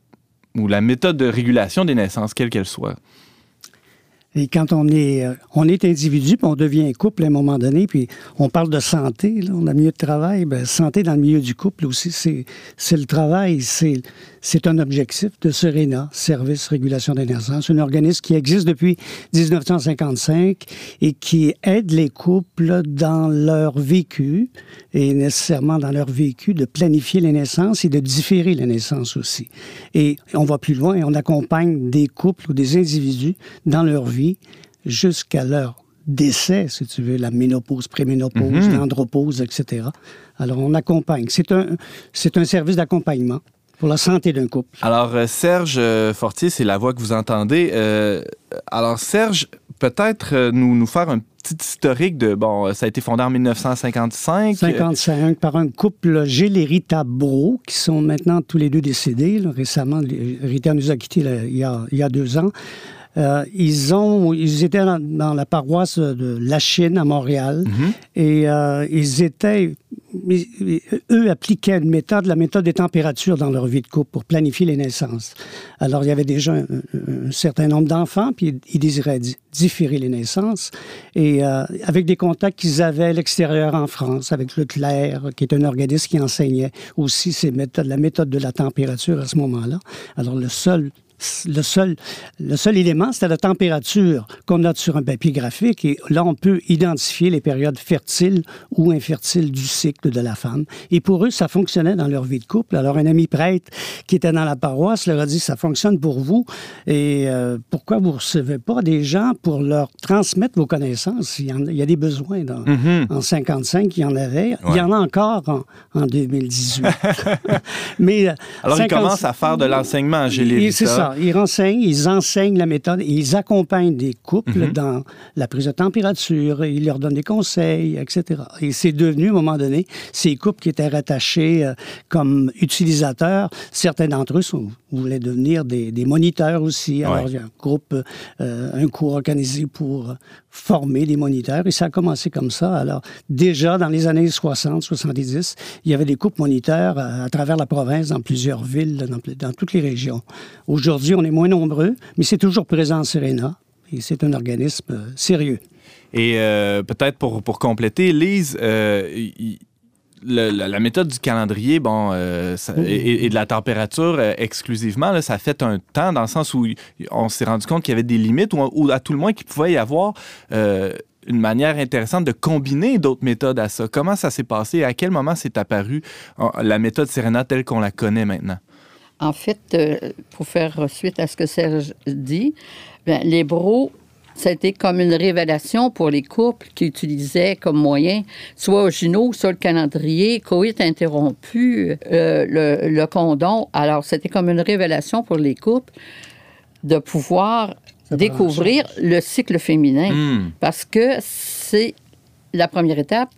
ou la méthode de régulation des naissances, quelle qu'elle soit. Et quand on est, euh, on est individu, puis on devient couple à un moment donné, puis on parle de santé, là, on a milieu de travail, ben, santé dans le milieu du couple aussi, c'est, le travail, c'est, un objectif de Serena, Service Régulation des naissances, un organisme qui existe depuis 1955 et qui aide les couples dans leur vécu, et nécessairement dans leur vécu, de planifier les naissances et de différer les naissances aussi. Et on va plus loin, on accompagne des couples ou des individus dans leur vie jusqu'à leur décès, si tu veux, la ménopause, préménopause, Mhm. l'andropause, etc. Alors, on accompagne. C'est un, service d'accompagnement pour la santé d'un couple. Alors, euh, Serge euh, Fortier, c'est la voix que vous entendez. Euh, alors, Serge, peut-être nous, nous faire un petit historique de... Bon, ça a été fondé en 1955. 55 par un couple, Gilles et Rita Bro, qui sont maintenant tous les deux décédés. là, récemment, Rita nous a quittés là, il, y a, il y a deux ans. Euh, ils, ont, ils étaient dans, dans la paroisse de La Chine à Montréal Mhm. et euh, ils étaient, ils- eux appliquaient une méthode, la méthode des températures dans leur vie de couple pour planifier les naissances. Alors il y avait déjà un, un certain nombre d'enfants, puis ils désiraient di- différer les naissances et euh, avec des contacts qu'ils avaient à l'extérieur en France, avec Leclerc, qui est un organisme qui enseignait aussi ces méthodes, la méthode de la température à ce moment-là. Alors le seul le seul, le seul élément, c'était la température qu'on note sur un papier graphique. Et là, on peut identifier les périodes fertiles ou infertiles du cycle de la femme. Et pour eux, ça fonctionnait dans leur vie de couple. Alors, un ami prêtre qui était dans la paroisse leur a dit, ça fonctionne pour vous. Et euh, pourquoi vous ne recevez pas des gens pour leur transmettre vos connaissances? Il y, en a, il y a des besoins. Dans, Mhm. En 55, il y en avait. Il y en a encore en, en 2018. Mais, euh, Alors, ils 50 commencent à faire de l'enseignement, j'ai les C'est ça. Ils renseignent, ils enseignent la méthode, et ils accompagnent des couples Mhm. dans la prise de température, ils leur donnent des conseils, etc. Et c'est devenu, à un moment donné, ces couples qui étaient rattachés euh, comme utilisateurs, certains d'entre eux sont- voulaient devenir des, des moniteurs aussi. Alors, Ouais. il y a un groupe, euh, un cours organisé pour euh, former des moniteurs, et ça a commencé comme ça. Alors, déjà dans les années 60, 70, il y avait des couples moniteurs à, à travers la province, dans plusieurs villes, dans, dans toutes les régions. Aujourd'hui, on est moins nombreux, mais c'est toujours présent en Serena. Et c'est un organisme euh, sérieux. Et euh, peut-être pour, pour compléter, Lise, euh, le- la, la méthode du calendrier, bon, euh, ça- et, et de la température euh, exclusivement, là, ça fait un temps dans le sens où on s'est rendu compte qu'il y avait des limites ou, ou à tout le moins qu'il pouvait y avoir euh, une manière intéressante de combiner d'autres méthodes à ça. Comment ça s'est passé? À quel moment s'est apparue la méthode Serena telle qu'on la connaît maintenant? En fait, euh, pour faire suite à ce que Serge dit, ben, les bros, ça a été comme une révélation pour les couples qui utilisaient comme moyen soit au gyno, soit le calendrier, coït interrompu, euh, le, le condom. Alors, c'était comme une révélation pour les couples de pouvoir découvrir le cycle féminin Hmm. parce que c'est la première étape,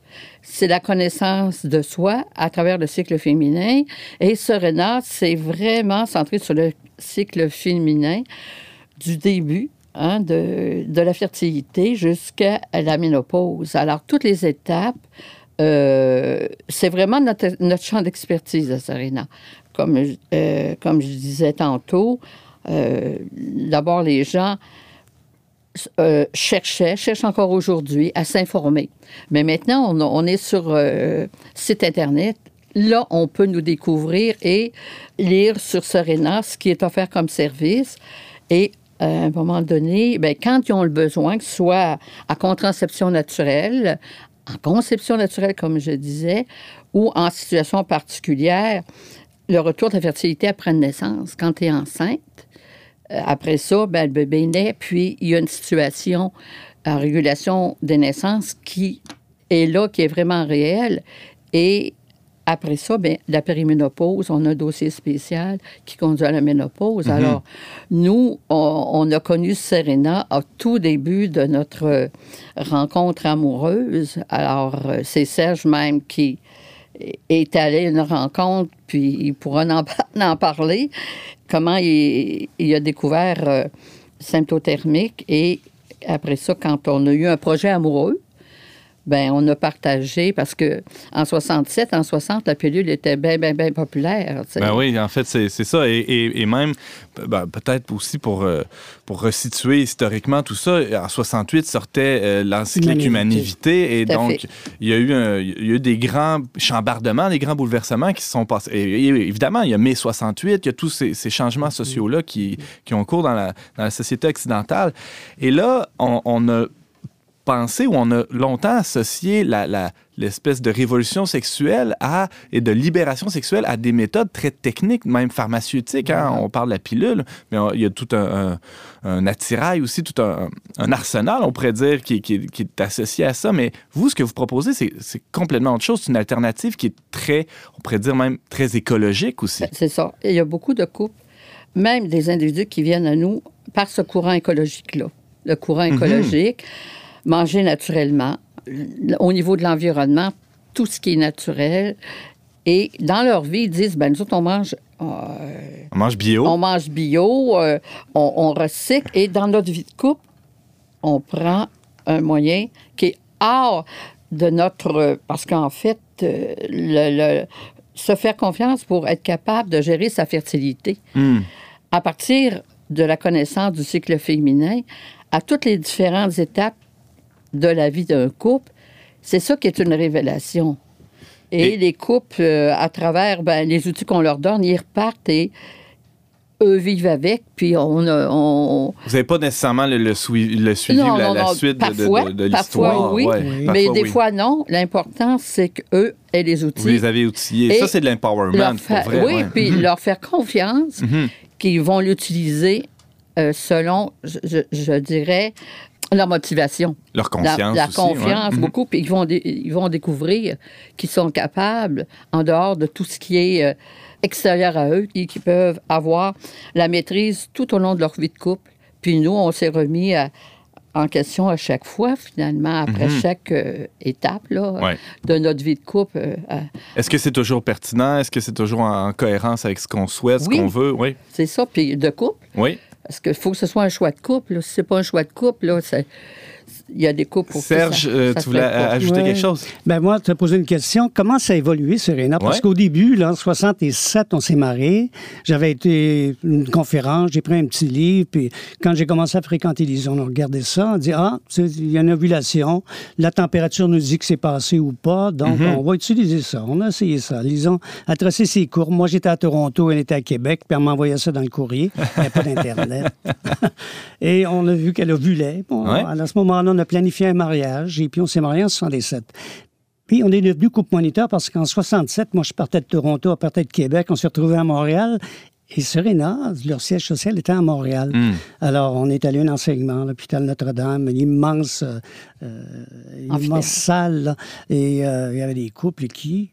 c'est la connaissance de soi à travers le cycle féminin. Et Serena, c'est vraiment centré sur le cycle féminin du début hein, de, de la fertilité jusqu'à la ménopause. Alors, toutes les étapes, euh, c'est vraiment notre, notre champ d'expertise à Serena. comme, euh, comme je disais tantôt, euh, d'abord, les gens euh, cherchaient, cherchent encore aujourd'hui à s'informer. Mais maintenant, on, est sur euh, site Internet. Là, on peut nous découvrir et lire sur Serena ce qui est offert comme service. Et à un moment donné, ben, quand ils ont le besoin, que ce soit à contraception naturelle, en conception naturelle, comme je disais, ou en situation particulière, le retour de la fertilité après naissance, quand tu es enceinte, euh, après ça, ben, le bébé naît, puis il y a une situation en régulation des naissances qui est là, qui est vraiment réelle. Et après ça, ben, la périménopause, on a un dossier spécial qui conduit à la ménopause. Mhm. Alors, nous, on, on a connu Serena au tout début de notre euh, rencontre amoureuse. Alors, euh, c'est Serge même qui est allé à une rencontre, puis il pourra en, en parler, comment il, a découvert euh, symptothermique. Et après ça, quand on a eu un projet amoureux, ben on a partagé parce que en 67, en 60, la pilule était bien, bien, bien populaire. Ben oui, en fait, c'est c'est ça. Et, et- et même, ben, peut-être aussi pour, euh, pour resituer historiquement tout ça, en 68 sortait euh, l'encyclique Humanité. Et donc, il y, a eu un- il y a eu des grands chambardements, des grands bouleversements qui se sont passés. Et, et évidemment, il y a mai 68, il y a tous ces, ces changements sociaux-là qui, qui ont cours dans la, dans la société occidentale. Et là, on, on a pensé ou on a longtemps associé la- la- l'espèce de révolution sexuelle à, et de libération sexuelle à des méthodes très techniques, même pharmaceutiques. hein. On parle de la pilule, mais on- il y a tout un, un- un attirail aussi, tout un, un arsenal, on pourrait dire, qui, qui- qui est associé à ça. Mais vous, ce que vous proposez, c'est complètement autre chose. C'est une alternative qui est très, on pourrait dire même très écologique aussi. Ben, C'est ça. Et il y a beaucoup de couples, même des individus qui viennent à nous par ce courant écologique-là. Le courant Mhm. écologique, manger naturellement, au niveau de l'environnement, tout ce qui est naturel. Et dans leur vie, ils disent, ben nous autres, on mange, euh, On mange bio. on mange bio, euh, on, on recycle. Et dans notre vie de couple, on prend un moyen qui est hors de notre... Parce qu'en fait, euh, le- le- se faire confiance pour être capable de gérer sa fertilité. Hmm. À partir de la connaissance du cycle féminin, à toutes les différentes étapes de la vie d'un couple, c'est ça qui est une révélation. Et, Et- les couples, euh, à travers ben, les outils qu'on leur donne, ils repartent et eux vivent avec, puis on, a- on, Vous n'avez pas nécessairement le, le suivi, le suivi Non, ou la, non, la non. suite de- de, Parfois, de- de parfois, l'histoire? oui. Ouais, Oui. mais parfois, des oui. fois non. L'important, c'est qu'eux aient les outils. Vous les avez outillés. Et ça, c'est de l'empowerment, oui, ouais. puis leur faire confiance Mhm. qu'ils vont l'utiliser euh, selon, je, je- je dirais, leur motivation. Leur confiance La, aussi, confiance, ouais. Beaucoup. Puis ils vont, ils vont découvrir qu'ils sont capables, en dehors de tout ce qui est euh, extérieur à eux, et qu'ils peuvent avoir la maîtrise tout au long de leur vie de couple. Puis nous, on s'est remis à- en question à chaque fois, finalement, après Mhm. chaque euh, étape là, Ouais. de notre vie de couple. euh, Est-ce que c'est toujours pertinent? Est-ce que c'est toujours en, en cohérence avec ce qu'on souhaite, ce qu'on veut? Oui. c'est ça. Puis de couple, Oui. Parce qu'il faut que ce soit un choix de couple. là. Si c'est pas un choix de couple, là, il y a des couples pour Serge, ça, euh, ça tu se voulais ajouter Ouais. quelque chose? Ben moi, tu as posé une question. Comment ça a évolué, Serena? Parce Ouais. qu'au début, là, en 67, on s'est mariés. J'avais été à une conférence, j'ai pris un petit livre, puis quand j'ai commencé à fréquenter les on a regardé ça, on dit, ah, il y a une ovulation, la température nous dit que c'est passé ou pas, donc Mm-hmm. on va utiliser ça. On a essayé ça. Lison a tracé ses cours. Moi, j'étais à Toronto, elle était à Québec, puis elle m'envoyait ça dans le courrier. Il n'y avait pas d'Internet. et on a vu qu'elle ovulait. Bon, Ouais. À ce moment-là, on a planifié un mariage, et puis on s'est mariés en 67. Puis on est devenu couple moniteur parce qu'en 67, moi je partais de Toronto, elle partait de Québec, on s'est retrouvés à Montréal. Et Serena, leur siège social était à Montréal. Hmm. Alors, on est allé à un enseignement, à l'hôpital Notre-Dame, une immense, euh, euh, immense salle. là. Et euh, il y avait des couples qui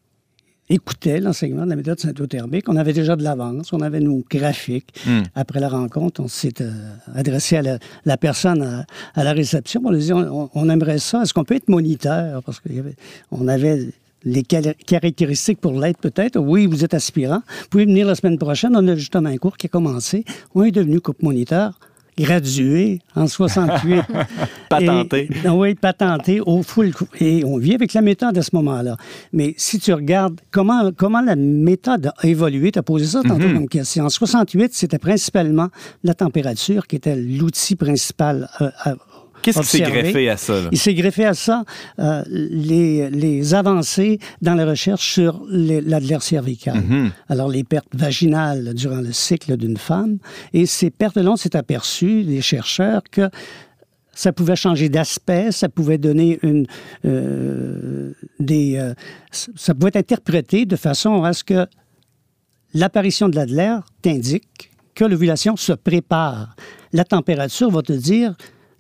écoutaient l'enseignement de la méthode syntothermique. On avait déjà de l'avance, on avait nos graphiques. Hmm. Après la rencontre, on s'est euh, adressé à la, la personne à, à la réception. On lui dit, on, on aimerait ça. Est-ce qu'on peut être moniteur? Parce qu'on avait les caractéristiques pour l'être peut-être. Oui, vous êtes aspirant. Vous pouvez venir la semaine prochaine. On a justement un cours qui a commencé. On est devenu couple moniteur gradué en 68. Patenté. Et- oui, patenté au full. Et on vit avec la méthode à ce moment-là. Mais si tu regardes comment, comment la méthode a évolué, tu as posé ça tantôt comme question. En 68, c'était principalement la température qui était l'outil principal euh, à Qu'est-ce qui s'est greffé à ça? là? Il s'est greffé à ça euh, les, les avancées dans la recherche sur l'adlaire cervicale. Mhm. Alors, les pertes vaginales durant le cycle d'une femme. Et ces pertes-là, on s'est aperçu, les chercheurs, que ça pouvait changer d'aspect, ça pouvait donner une, euh, des, euh, ça pouvait être interprété de façon à ce que l'apparition de l'adlaire t'indique que l'ovulation se prépare. La température va te dire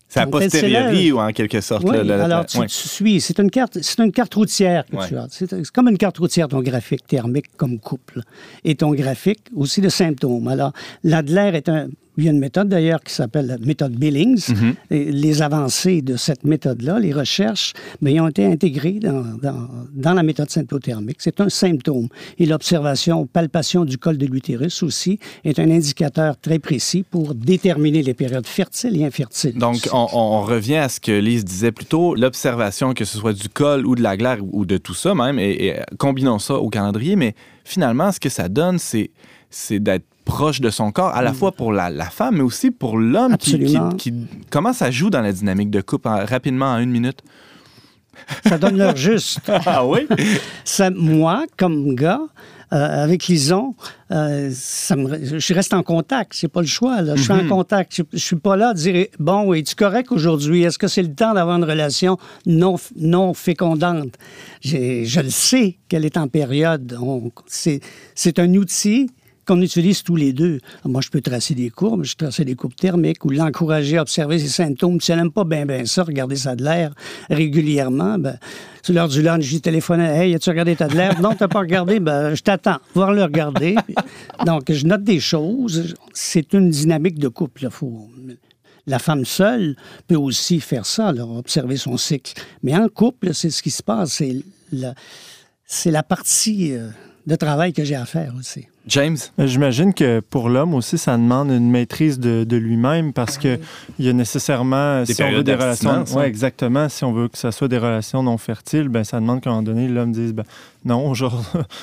C'est a posteriori ou en quelque sorte. oui, là, alors tu, ouais. tu suis. C'est une carte, c'est une carte routière que Ouais. tu as. C'est c'est comme une carte routière ton graphique thermique comme couple et ton graphique aussi de symptômes. Alors l'Adler est un il y a une méthode d'ailleurs qui s'appelle la méthode Billings. Et les avancées de cette méthode-là, les recherches, ben, ils ont été intégrées dans, dans, dans la méthode symptothermique. C'est un symptôme. Et l'observation, palpation du col de l'utérus aussi, est un indicateur très précis pour déterminer les périodes fertiles et infertiles. Donc, on, on revient à ce que Lise disait plus tôt, l'observation, que ce soit du col ou de la glaire ou de tout ça même, et, et combinons ça au calendrier, mais finalement, ce que ça donne, c'est d'être proche de son corps, à la fois pour la, la femme, mais aussi pour l'homme. Qui, qui, qui- comment ça joue dans la dynamique de couple en- rapidement en une minute? Ça donne l'heure juste. Ah oui? Ça, moi, comme gars, euh, avec Lison, euh, ça me- je reste en contact. C'est pas le choix. Là. Je suis en contact. Je, je suis pas là à dire bon, es-tu correct aujourd'hui? Est-ce que c'est le temps d'avoir une relation non non fécondante? Je le sais qu'elle est en période. C'est un outil qu'on utilise tous les deux. Moi, je peux tracer des courbes, je tracer des courbes thermiques ou l'encourager à observer ses symptômes. Si elle n'aime pas bien ben ça, regarder ça de l'air régulièrement, ben, sur l'heure du lunch, j'y téléphone, Hey, as-tu regardé ta de l'air? Non, t'as pas regardé? Ben, je t'attends. Voir le regarder. Donc, je note des choses. C'est une dynamique de couple. là. Faut... La femme seule peut aussi faire ça, là, observer son cycle. Mais en couple, c'est ce qui se passe. C'est la, c'est la partie euh, de travail que j'ai à faire aussi. James? J'imagine que pour l'homme aussi, ça demande une maîtrise de, de lui-même parce que il y a nécessairement, Des si on veut des relations, d'abstinence, ouais, hein. exactement, si on veut que ça soit des relations non fertiles, ben ça demande qu'à un moment donné, l'homme dise, ben, non,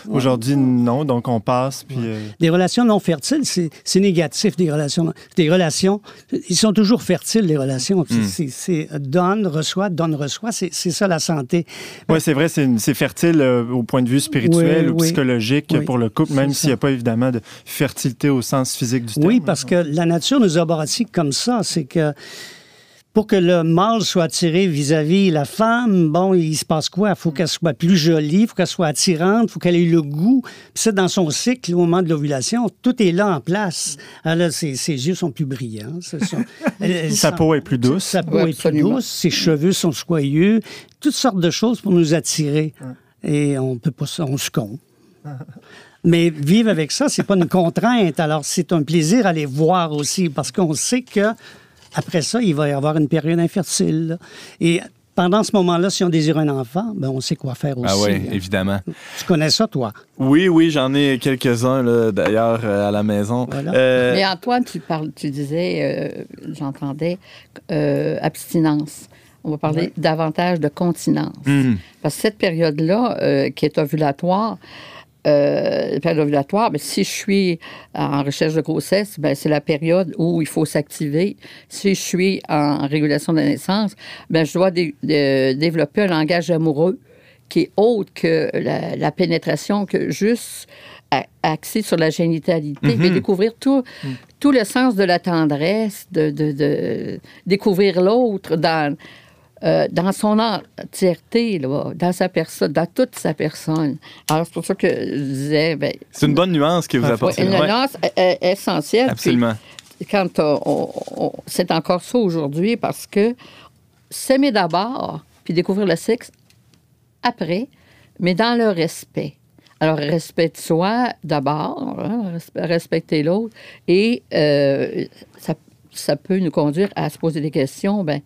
aujourd'hui, non, donc on passe, puis euh, Des relations non fertiles, c'est c'est négatif, des relations. Des relations, ils sont toujours fertiles, les relations. Hmm. C'est- donne, reçoit, donne, reçoit. C'est c'est ça la santé. ouais, c'est vrai, c'est fertile euh, au point de vue spirituel Oui, ou oui. psychologique Oui, pour le couple, même s'il n'y a pas évidemment de fertilité au sens physique du terme. Oui, parce que la nature nous a bâtis comme ça. C'est que pour que le mâle soit attiré vis-à-vis la femme, bon, il se passe quoi? Il faut qu'elle soit plus jolie, il faut qu'elle soit attirante, il faut qu'elle ait le goût. Puis ça, dans son cycle, au moment de l'ovulation, tout est là en place. Alors là, ses, ses yeux sont plus brillants. ce sont- elle- elle Sa sent- peau est plus douce. Sa peau Oui, est plus douce, ses cheveux sont soyeux, toutes sortes de choses pour nous attirer. Et on peut pas, on succombe. Mais vivre avec ça, c'est pas une contrainte. Alors, c'est un plaisir à les voir aussi, parce qu'on sait que après ça, il va y avoir une période infertile. là. Et pendant ce moment-là, si on désire un enfant, ben on sait quoi faire aussi. Ah oui, hein. évidemment. Tu connais ça, toi? Oui, oui, j'en ai quelques-uns, là, d'ailleurs, euh, à la maison. Voilà. Euh, Mais Antoine, tu, parles, tu disais, euh, j'entendais, euh, abstinence. On va parler davantage de continence. hum, Parce que cette période-là, euh, qui est ovulatoire, euh, la période ovulatoire, ben, si je suis en recherche de grossesse, ben, c'est la période où il faut s'activer. Si je suis en régulation de la naissance, ben, je dois dé- développer un langage amoureux qui est autre que la, la pénétration, que juste axé sur la génitalité, mais découvrir tout, tout le sens de la tendresse, de, de- de découvrir l'autre dans, euh, dans son entièreté, là, dans sa personne, dans toute sa personne. Alors, c'est pour ça que je disais, ben, c'est une bonne nuance que vous Ouais, apportez. une Ouais, nuance est- est essentielle. Puis, absolument. quand euh, on- on- c'est encore ça aujourd'hui parce que s'aimer d'abord, puis découvrir le sexe après, mais dans le respect. Alors, respect de soi d'abord, hein, respe- respecter l'autre, et euh, ça, ça peut nous conduire à se poser des questions. Ben,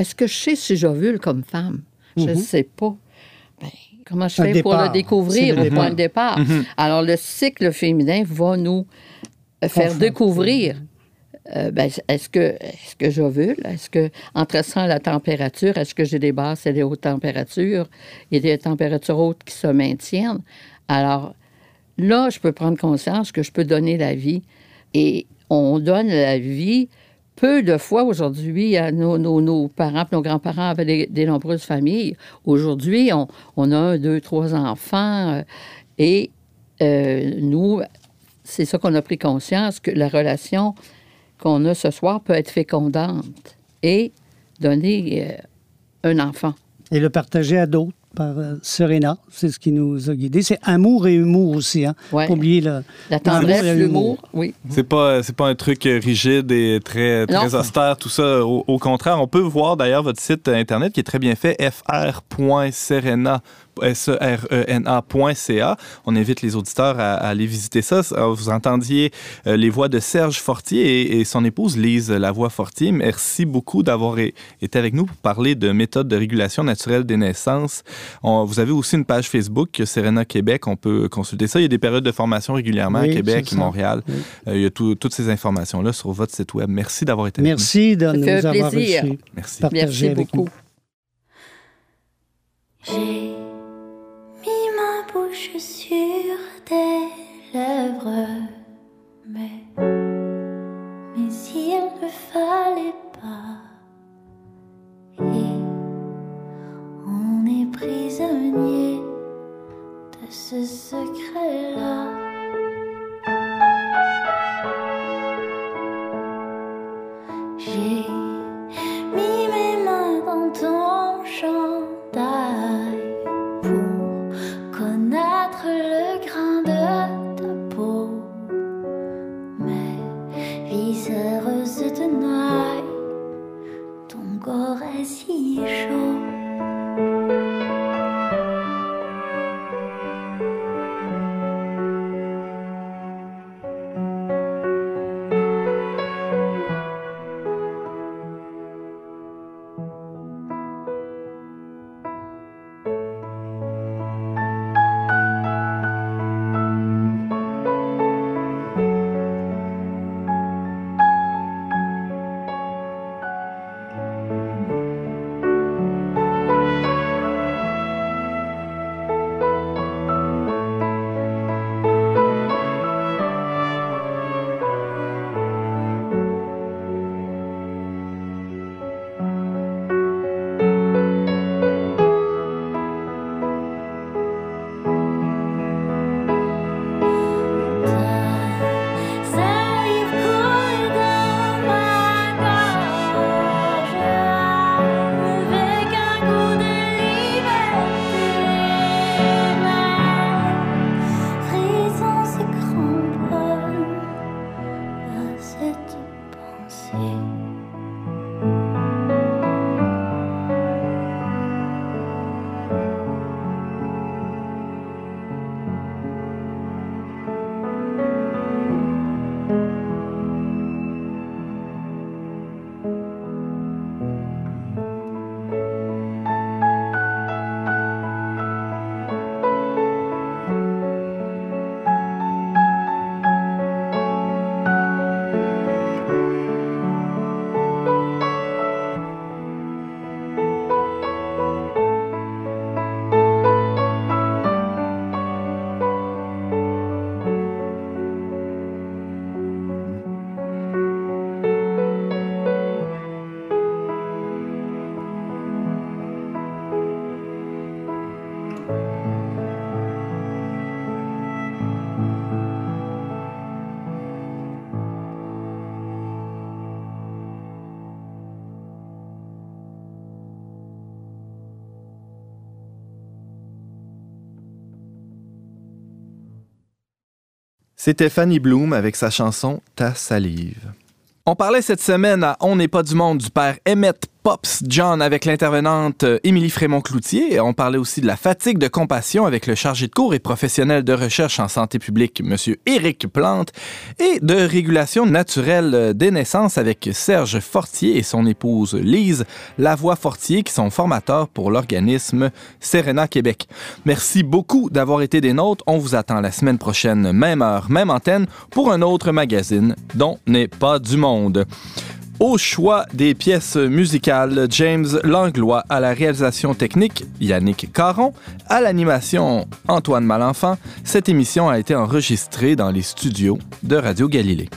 est-ce que je sais si j'ovule comme femme? Je ne sais pas. Ben, comment je fais pour le découvrir le au point de départ? Mhm. Alors, le cycle féminin va nous faire découvrir euh, ben, est-ce que, est-ce que j'ovule? Est-ce que, en traçant la température, est-ce que j'ai des basses et des hautes températures? Il y a des températures hautes qui se maintiennent. Alors, là, je peux prendre conscience que je peux donner la vie. Et on donne la vie peu de fois aujourd'hui, à nos, parents, nos grands-parents avaient des, nombreuses familles. Aujourd'hui, on, a un, deux, trois enfants. euh, et euh, nous, c'est ça qu'on a pris conscience, que la relation qu'on a ce soir peut être fécondante et donner euh, un enfant. Et le partager à d'autres par euh, Serena, c'est ce qui nous a guidés. C'est amour et humour aussi. Hein? Ouais. Pas oublier le, La tendresse, l'humour, oui. C'est pas, c'est pas un truc euh, rigide et très, très Non. austère, tout ça. Au, au contraire, on peut voir d'ailleurs votre site internet qui est très bien fait, fr.serena. S-E-R-E-N-A.ca. On invite les auditeurs à, à aller visiter ça. Vous entendiez euh, les voix de Serge Fortier et, et son épouse Lise Lavoie Fortier. Merci beaucoup d'avoir été avec nous pour parler de méthodes de régulation naturelle des naissances. On- vous avez aussi une page Facebook, Serena Québec. On peut consulter ça. Il y a des périodes de formation régulièrement Oui, à Québec et. Montréal. Oui. Euh, il y a tout- toutes ces informations-là sur votre site web. Merci d'avoir été avec Merci de nous avoir plaisir. reçus. Merci. Merci beaucoup. J'ai mis ma bouche sur tes lèvres, mais, mais il ne fallait pas. Et on est prisonnier de ce secret-là. J'ai mis mes mains dans ton chandail si chaud. C'était Fanny Bloom avec sa chanson Ta salive. On parlait cette semaine à On n'est pas du monde du père Emmett Pops John avec l'intervenante euh, Émilie Frémont-Cloutier. On parlait aussi de la fatigue de compassion avec le chargé de cours et professionnel de recherche en santé publique, M. Éric Plante, et de régulation naturelle euh, des naissances avec Serge Fortier et son épouse Lise Lavoie-Fortier, qui sont formateurs pour l'organisme Serena Québec. Merci beaucoup d'avoir été des nôtres. On vous attend la semaine prochaine, même heure, même antenne, pour un autre magazine dont n'est pas du monde. Au choix des pièces musicales, James Langlois à la réalisation technique, Yannick Caron, à l'animation, Antoine Malenfant. Cette émission a été enregistrée dans les studios de Radio Galilée.